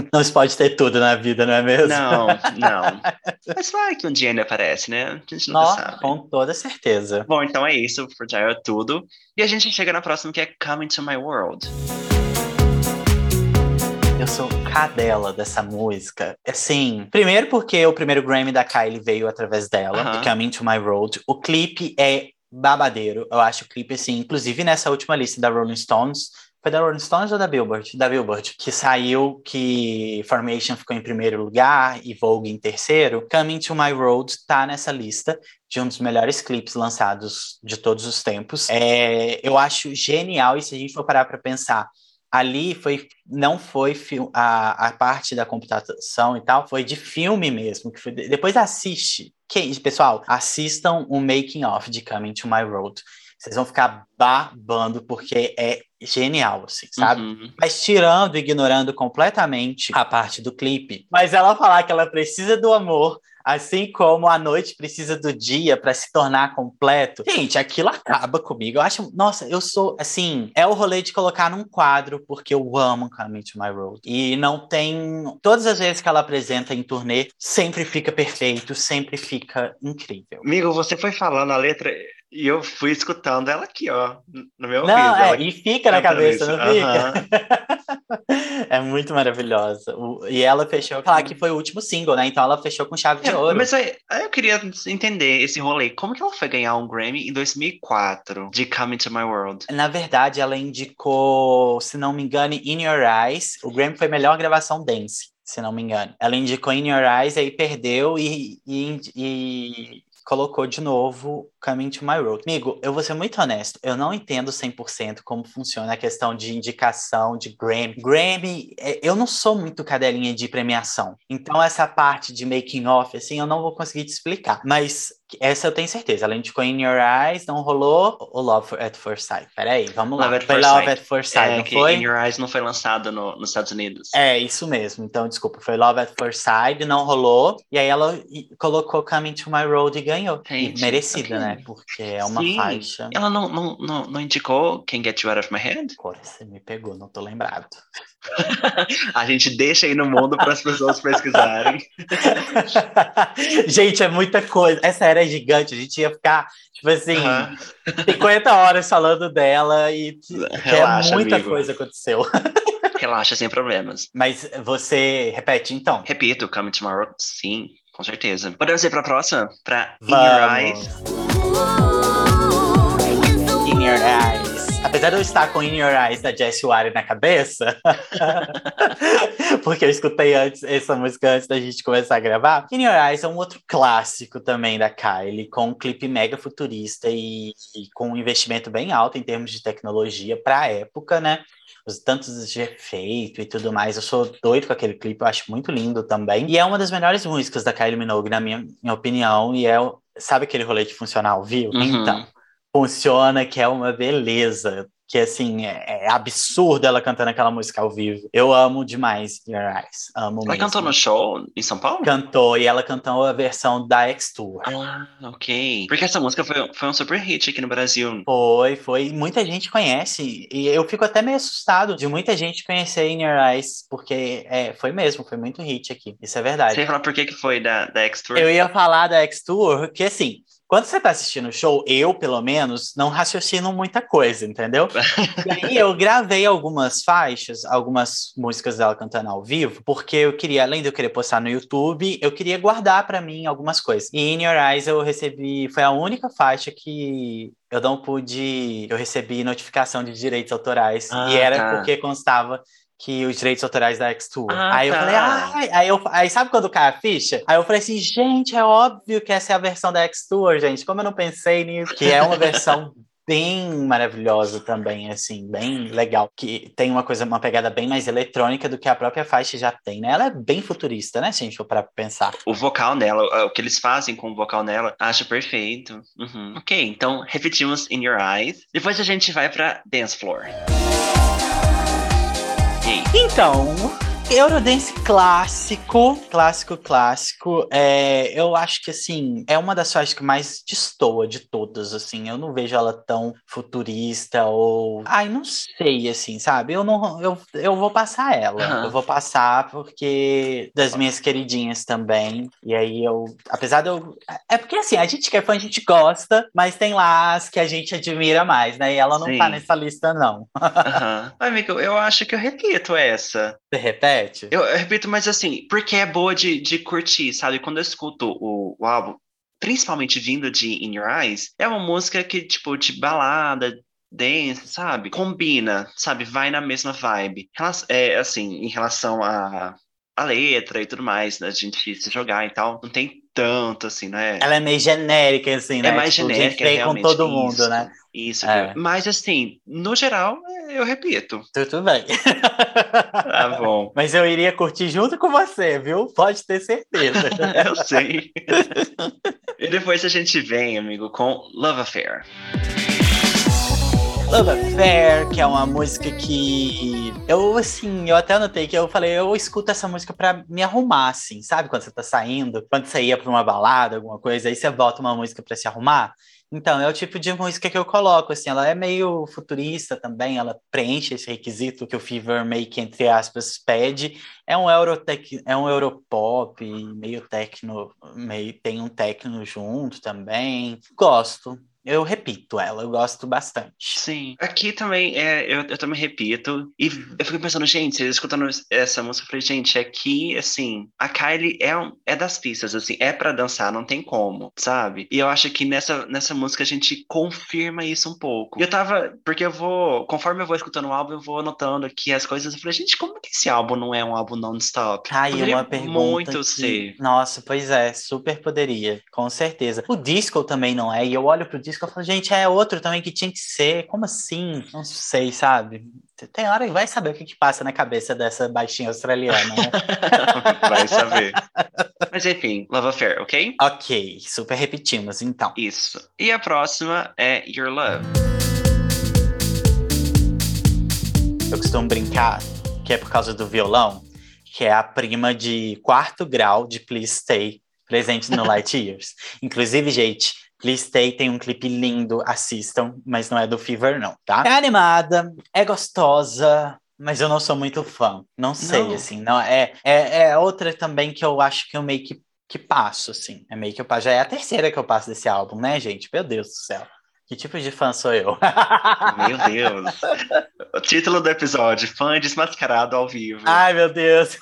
*laughs* não se pode ter tudo na vida, não é mesmo? Não, não. *laughs* Mas vai que um dia ainda aparece, né? A gente não sabe. Com toda certeza. Bom, então é isso. Fragile é tudo. E a gente chega na próxima que é Coming to My World. Eu sou cadela dessa música. Assim, primeiro porque o primeiro Grammy da Kylie veio através dela, uh -huh. Coming to My World. O clipe é babadeiro. Eu acho o clipe, assim, inclusive nessa última lista da Rolling Stones, foi da Rolling Stones ou da Billboard? Da Billboard. Que saiu que Formation ficou em primeiro lugar e Vogue em terceiro. Coming to My Road tá nessa lista de um dos melhores clipes lançados de todos os tempos. É, eu acho genial, e se a gente for parar para pensar, ali foi não foi a, a parte da computação e tal, foi de filme mesmo. Que foi, depois assiste. Pessoal, assistam o making of de Coming to My Road. Vocês vão ficar babando, porque é genial, assim, sabe? Uhum. Mas tirando, ignorando completamente a parte do clipe. Mas ela falar que ela precisa do amor, assim como a noite precisa do dia para se tornar completo. Gente, aquilo acaba comigo. Eu acho, nossa, eu sou assim, é o rolê de colocar num quadro porque eu amo Coming to My Road. E não tem todas as vezes que ela apresenta em turnê, sempre fica perfeito, sempre fica incrível. Amigo, você foi falando a letra, e eu fui escutando ela aqui, ó, no meu não, ouvido. É, e fica na cabeça, isso. não fica? *laughs* é muito maravilhosa. e ela fechou, falar que foi o último single, né? Então ela fechou com chave de é, ouro. Mas aí, eu queria entender esse rolê. Como que ela foi ganhar um Grammy em 2004 de Coming to My World? Na verdade, ela indicou, se não me engano, In Your Eyes. O Grammy foi melhor gravação dance se não me engano. Ela indicou In Your Eyes, aí perdeu e, e, e colocou de novo Coming to My Road. Amigo, eu vou ser muito honesto, eu não entendo 100% como funciona a questão de indicação de Grammy. Grammy, é, eu não sou muito cadelinha de premiação, então essa parte de making off, assim, eu não vou conseguir te explicar. Mas essa eu tenho certeza. Ela indicou In Your Eyes, não rolou o Love at First Sight. Peraí, vamos lá. Love foi Love at First Sight, é, não foi? In Your Eyes não foi lançado no, nos Estados Unidos. É, isso mesmo. Então, desculpa, foi Love at First Sight, não rolou. E aí ela colocou Coming to My Road e ganhou. Gente, merecida, okay. né? Porque é uma Sim. faixa. Ela não, não, não, não indicou Can't Get You Out of My Head? Agora você me pegou, não tô lembrado. *laughs* a gente deixa aí no mundo para as pessoas pesquisarem. *laughs* gente, é muita coisa. Essa era é gigante. A gente ia ficar, tipo assim, uhum. 50 horas falando dela e Relaxa, é muita amigo. coisa aconteceu. Relaxa, sem problemas. Mas você repete então? Repito, Come Tomorrow, sim, com certeza. Podemos ir pra próxima? Pra In Your Eyes. In Your Eyes. Apesar de eu estar com In Your Eyes da Jessie Ware na cabeça, *laughs* porque eu escutei antes essa música antes da gente começar a gravar, In Your Eyes é um outro clássico também da Kylie, com um clipe mega futurista e, e com um investimento bem alto em termos de tecnologia para a época, né? os tantos de efeito e tudo mais. Eu sou doido com aquele clipe, eu acho muito lindo também. E é uma das melhores músicas da Kylie Minogue, na minha, minha opinião, e é, sabe aquele rolê de funcional, viu? Uhum. Então, funciona, que é uma beleza. Que assim, é, é, absurdo ela cantando aquela música ao vivo. Eu amo demais Your Eyes. Amo Ela mesmo. cantou no show em São Paulo? Cantou, e ela cantou a versão da X-Tour. Ah, ok. Porque essa música foi, foi um super hit aqui no Brasil. Foi, foi. Muita gente conhece. E eu fico até meio assustado de muita gente conhecer In Your Eyes, porque é, foi mesmo, foi muito hit aqui. Isso é verdade. Você ia falar por que, que foi da, da X-Tour? Eu ia falar da X-Tour, porque assim, quando você tá assistindo o show, eu, pelo menos, não raciocino muita coisa, entendeu? *laughs* e aí eu gravei algumas faixas, algumas músicas dela cantando ao vivo, porque eu queria, além de eu querer postar no YouTube, eu queria guardar para mim algumas coisas. E In Your Eyes eu recebi, foi a única faixa que eu não pude, eu recebi notificação de direitos autorais, Ah, e era tá. porque constava que os direitos autorais da X-Tour. Ah, aí eu tá. falei, ai, aí, eu, aí sabe quando cai a ficha? Aí eu falei assim, gente, é óbvio que essa é a versão da X-Tour, gente. Como eu não pensei nisso? Que é uma versão *laughs* bem maravilhosa também, assim, bem legal. Que tem uma coisa, uma pegada bem mais eletrônica do que a própria faixa já tem, né? Ela é bem futurista, né, se a gente for para pensar. O vocal nela, o que eles fazem com o vocal nela, acho perfeito. Uhum. Ok, então repetimos In Your Eyes. Depois a gente vai pra Dance Floor. Aí? Então, Eurodance clássico, clássico, clássico. É, eu acho que assim é uma das faixas que mais destoa de todas. Assim, eu não vejo ela tão futurista ou, ai, não sei, assim, sabe? Eu não, eu, eu vou passar ela. Aham. Eu vou passar porque das minhas queridinhas também. E aí eu, apesar de eu, é porque assim a gente que é fã a gente gosta, mas tem lá as que a gente admira mais, né? E ela não tá Sim. nessa lista não. Aham. *laughs* Amigo, eu acho que eu repito essa. Você repete? Eu, eu repito, mas assim, porque é boa de, de curtir, sabe? Quando eu escuto o, o álbum, principalmente vindo de In Your Eyes, é uma música que, tipo, de balada, dance, sabe? Combina, sabe? Vai na mesma vibe. É, assim, em relação a, a letra e tudo mais, né? A gente se jogar e tal, não tem tanto, assim, né? Ela é meio genérica, assim, né? É mais Tipo, genérica, gente tem com realmente, todo mundo, isso. né? Isso, É. mas assim, no geral, eu repito. Tudo bem. Tá bom. *laughs* Mas eu iria curtir junto com você, viu? Pode ter certeza. *laughs* Eu sei. e depois a gente vem, amigo, com Love Affair. Love Affair, que é uma música que eu, assim, eu até anotei que eu falei, eu escuto essa música pra me arrumar, assim, sabe? Quando você tá saindo, quando você ia pra uma balada, alguma coisa, aí você bota uma música pra se arrumar. Então, é o tipo de música que eu coloco, assim, ela é meio futurista também, ela preenche esse requisito que o Fever Make, entre aspas, pede. É um Eurotec, é um Europop, meio techno, meio, tem um techno junto também. Gosto. Eu repito ela, eu gosto bastante. Sim. Aqui também, é, eu, eu também repito. E eu fico pensando, gente, escutando essa música, eu falei, gente, aqui, assim, a Kylie é, um- é das pistas, assim, é pra dançar, não tem como, sabe? E eu acho que nessa, nessa música a gente confirma isso um pouco. E eu tava, porque eu vou, conforme eu vou escutando o álbum, eu vou anotando aqui as coisas. Eu falei, gente, como que esse álbum não é um álbum non-stop? Aí Poderia uma pergunta. muito que- ser. Nossa, pois é, super poderia, com certeza. O disco também não é, e eu olho pro disco e falo, gente, é outro também que tinha que ser. Como assim? Não sei, sabe? Tem hora que vai saber o que, que passa na cabeça dessa baixinha australiana, né? *laughs* Vai saber. Mas enfim, Love Affair, ok? ok, super repetimos, então. Isso. E a próxima é Your Love. Eu costumo brincar que é por causa do violão, que é a prima de quarto grau de Please Stay, presente no Light Years. *laughs* Inclusive, gente, Stay tem um clipe lindo, assistam, mas não é do Fever, não, tá? É animada, é gostosa, mas eu não sou muito fã. Não sei, Não. assim, não é, é, é outra também que eu acho que eu meio que, que passo, assim. É meio que eu passo. Já é a terceira que eu passo desse álbum, né, gente? Meu Deus do céu. Que tipo de fã sou eu? Meu Deus. O título do episódio: Fã desmascarado ao vivo. Ai, meu Deus.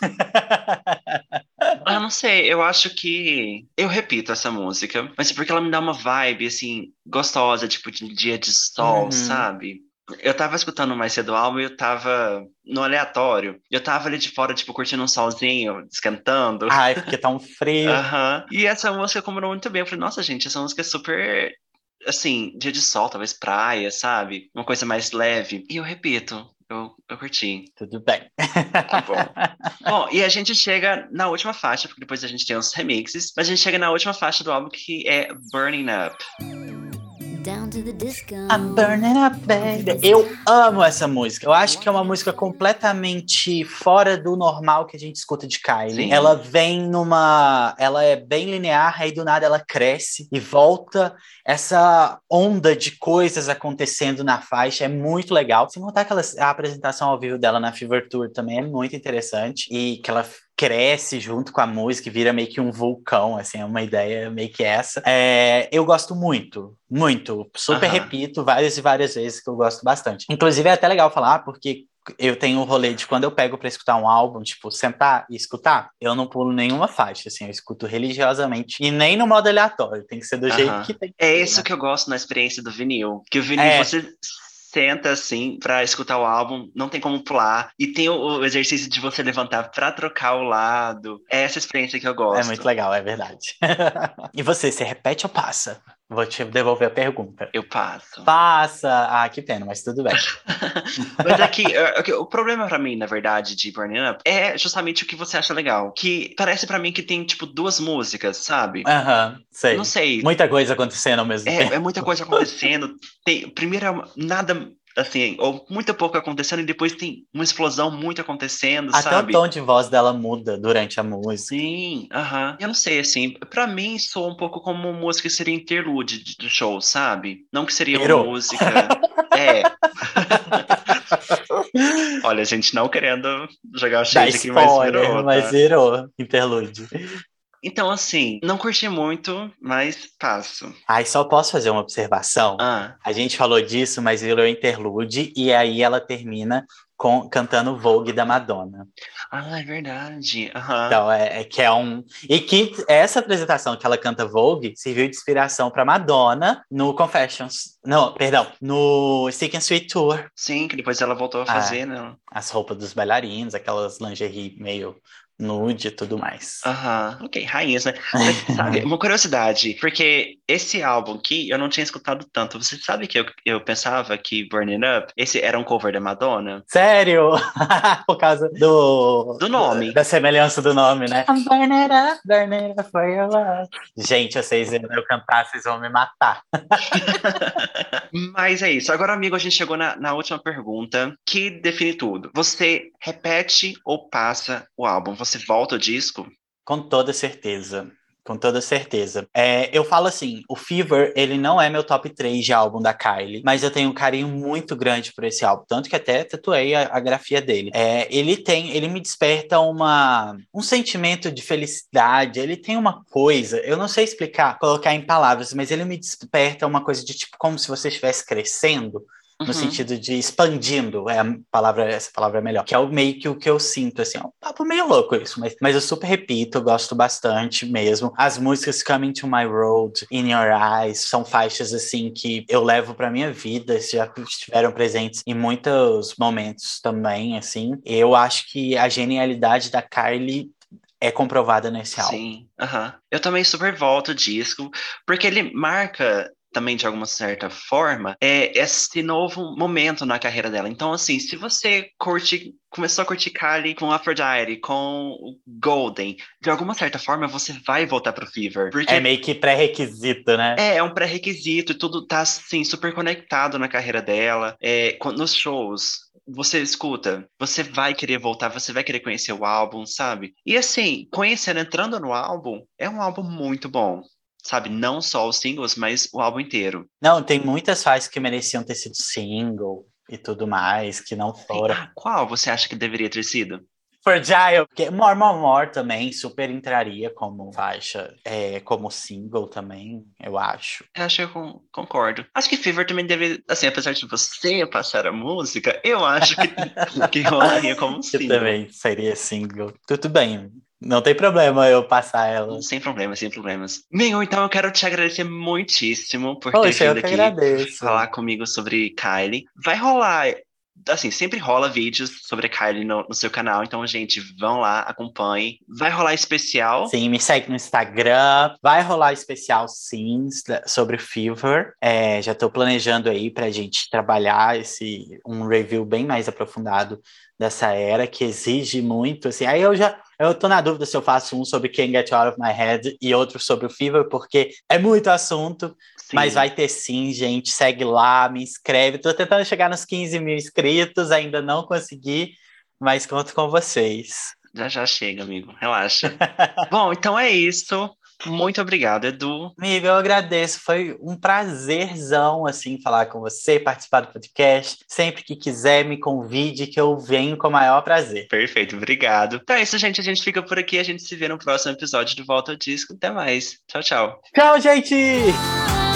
Ah, não sei, eu acho que. Eu repito essa música, mas é porque ela me dá uma vibe, assim, gostosa, tipo, de dia de sol, Uhum. sabe? Eu tava escutando mais cedo o álbum e eu tava no aleatório. Eu tava ali de fora, tipo, curtindo um solzinho, esquentando. Ai, porque tá um frio. Aham. E essa música combinou muito bem. Eu falei, nossa, gente, essa música é super. Assim, dia de sol, talvez praia, sabe? Uma coisa mais leve. E eu repito, eu, eu curti. Tudo bem. Tá bom. *laughs* Bom, e a gente chega na última faixa, porque depois a gente tem os remixes, mas a gente chega na última faixa do álbum que é Burning Up. Down to the disco. I'm burning up, baby. Eu amo essa música. Eu acho que é uma música completamente fora do normal que a gente escuta de Kylie. Sim. Ela vem numa. Ela é bem linear, aí do nada ela cresce e volta. Essa onda de coisas acontecendo na faixa é muito legal. Sem contar que ela- a apresentação ao vivo dela na Fever Tour também é muito interessante. E que ela cresce junto com a música e vira meio que um vulcão, assim, é uma ideia meio que essa. É, eu gosto muito, muito. Super Aham. repito várias e várias vezes que eu gosto bastante. Inclusive é até legal falar, porque eu tenho o rolê de quando eu pego pra escutar um álbum, tipo, sentar e escutar, eu não pulo nenhuma faixa, assim, eu escuto religiosamente. E nem no modo aleatório, tem que ser do jeito que tem. que É ser, isso né? que eu gosto na experiência do vinil. Que o vinil, É. você senta assim pra escutar o álbum, não tem como pular. E tem o, o exercício de você levantar pra trocar o lado. É essa experiência que eu gosto. É muito legal, é verdade. *laughs* e você, você repete ou passa? Vou te devolver a pergunta. Eu passo. Passa! Ah, que pena, mas tudo bem. *laughs* Mas é que, é que o problema pra mim, na verdade, de Burning Up é justamente o que você acha legal. Que parece pra mim que tem, tipo, duas músicas, sabe? Aham, sei. Não sei. Muita coisa acontecendo ao mesmo tempo. É, é muita coisa acontecendo. *laughs* Tem, primeiro é nada assim, ou muito pouco acontecendo, e depois tem uma explosão muito acontecendo, Até sabe? o tom de voz dela muda durante a música. Sim, aham. Eu não sei, assim, pra mim soa um pouco como música que seria interlude de- do show, sabe? Não que seria uma música. É. *laughs* Olha, a gente não querendo jogar shade aqui, mas virou. mas tá? virou interlude. Então, assim, não curti muito, mas passo. Aí só posso fazer uma observação. Ah, A gente falou disso, mas virou interlude e aí ela termina com cantando Vogue da Madonna. ah é verdade. Aham. Então é, é que é um e que essa apresentação que ela canta Vogue serviu de inspiração para Madonna no Confessions. Não, perdão, no Sick and Sweet Tour. Sim, que depois ela voltou a Ah. fazer, né? As roupas dos bailarinos, aquelas lingerie meio nude e tudo mais. Aham, ok, rainhas, né? Mas, *laughs* sabe, uma curiosidade, porque esse álbum aqui eu não tinha escutado tanto. Você sabe que eu, eu pensava que Burning Up, esse era um cover da Madonna? Sério? *laughs* Por causa do... Do nome. Da semelhança do nome, né? I'm burning it up, burning it up for your love. Gente, vocês vendo eu cantar, vocês vão me matar. *laughs* Mas é isso. Agora, amigo, a gente chegou na, na última pergunta, que define tudo. Você repete ou passa o álbum? Você volta o disco? Com toda certeza. Com toda certeza. É, eu falo assim, o Fever, ele não é meu top 3 de álbum da Kylie, mas eu tenho um carinho muito grande por esse álbum, tanto que até tatuei a, a grafia dele. É, ele tem, ele me desperta uma, um sentimento de felicidade, ele tem uma coisa, eu não sei explicar, colocar em palavras, mas ele me desperta uma coisa de tipo, como se você estivesse crescendo, no Uhum. sentido de expandindo, é a palavra, essa palavra é melhor, que é o meio que o que eu sinto, assim, é um papo meio louco isso, mas, mas eu super repito, eu gosto bastante mesmo. As músicas Coming to My Road, In Your Eyes, são faixas, assim, que eu levo pra minha vida, já estiveram presentes em muitos momentos também, assim. Eu acho que a genialidade da Kylie é comprovada nesse álbum. Sim, aham. Eu também super volto o disco, porque ele marca também de alguma certa forma é esse novo momento na carreira dela. Então, assim, se você curte, começou a curtir Kylie com Aphrodite, com o Golden, de alguma certa forma você vai voltar pro Fever, É meio que pré-requisito, né? é, é um pré-requisito, e tudo tá assim super conectado na carreira dela. É, nos shows, você escuta, você vai querer voltar, você vai querer conhecer o álbum, sabe? E assim, conhecendo, entrando no álbum, é um álbum muito bom. Sabe, não só os singles, mas o álbum inteiro. Não, tem muitas faixas que mereciam ter sido single e tudo mais, que não foram. Ah, qual você acha que deveria ter sido? Fragile, porque More More More também super entraria como faixa, é, como single também, eu acho. Eu acho que eu concordo. Acho que Fever também deve, assim, apesar de você passar a música, eu acho que, *laughs* que rolaria como single. Eu também seria single. Tudo bem, não tem problema eu passar ela. Sem problemas, sem problemas. Meu, então eu quero te agradecer muitíssimo por ter Poxa, vindo aqui agradeço. falar comigo sobre Kylie. Vai rolar assim, sempre rola vídeos sobre a Kylie no, no, seu canal, então, gente, vão lá, acompanhem. Vai rolar especial. Sim, me segue no Instagram. Vai rolar especial, sim, sobre Fever. É, já estou planejando aí pra gente trabalhar esse um review bem mais aprofundado dessa era, que exige muito, assim, aí eu já eu tô na dúvida se eu faço um sobre Can't Get Out of My Head e outro sobre o Fever, porque é muito assunto, sim. mas vai ter sim, gente. Segue lá, me inscreve. Tô tentando chegar nos 15 mil inscritos, ainda não consegui, mas conto com vocês. Já já chega, amigo. Relaxa. *laughs* Bom, então é isso. Muito obrigado, Edu. Amigo, eu agradeço. Foi um prazerzão, assim, falar com você, participar do podcast. Sempre que quiser, me convide, que eu venho com o maior prazer. Perfeito, obrigado. Então é isso, gente. A gente fica por aqui. A gente se vê no próximo episódio do Volta ao Disco. Até mais. Tchau, tchau. Tchau, gente!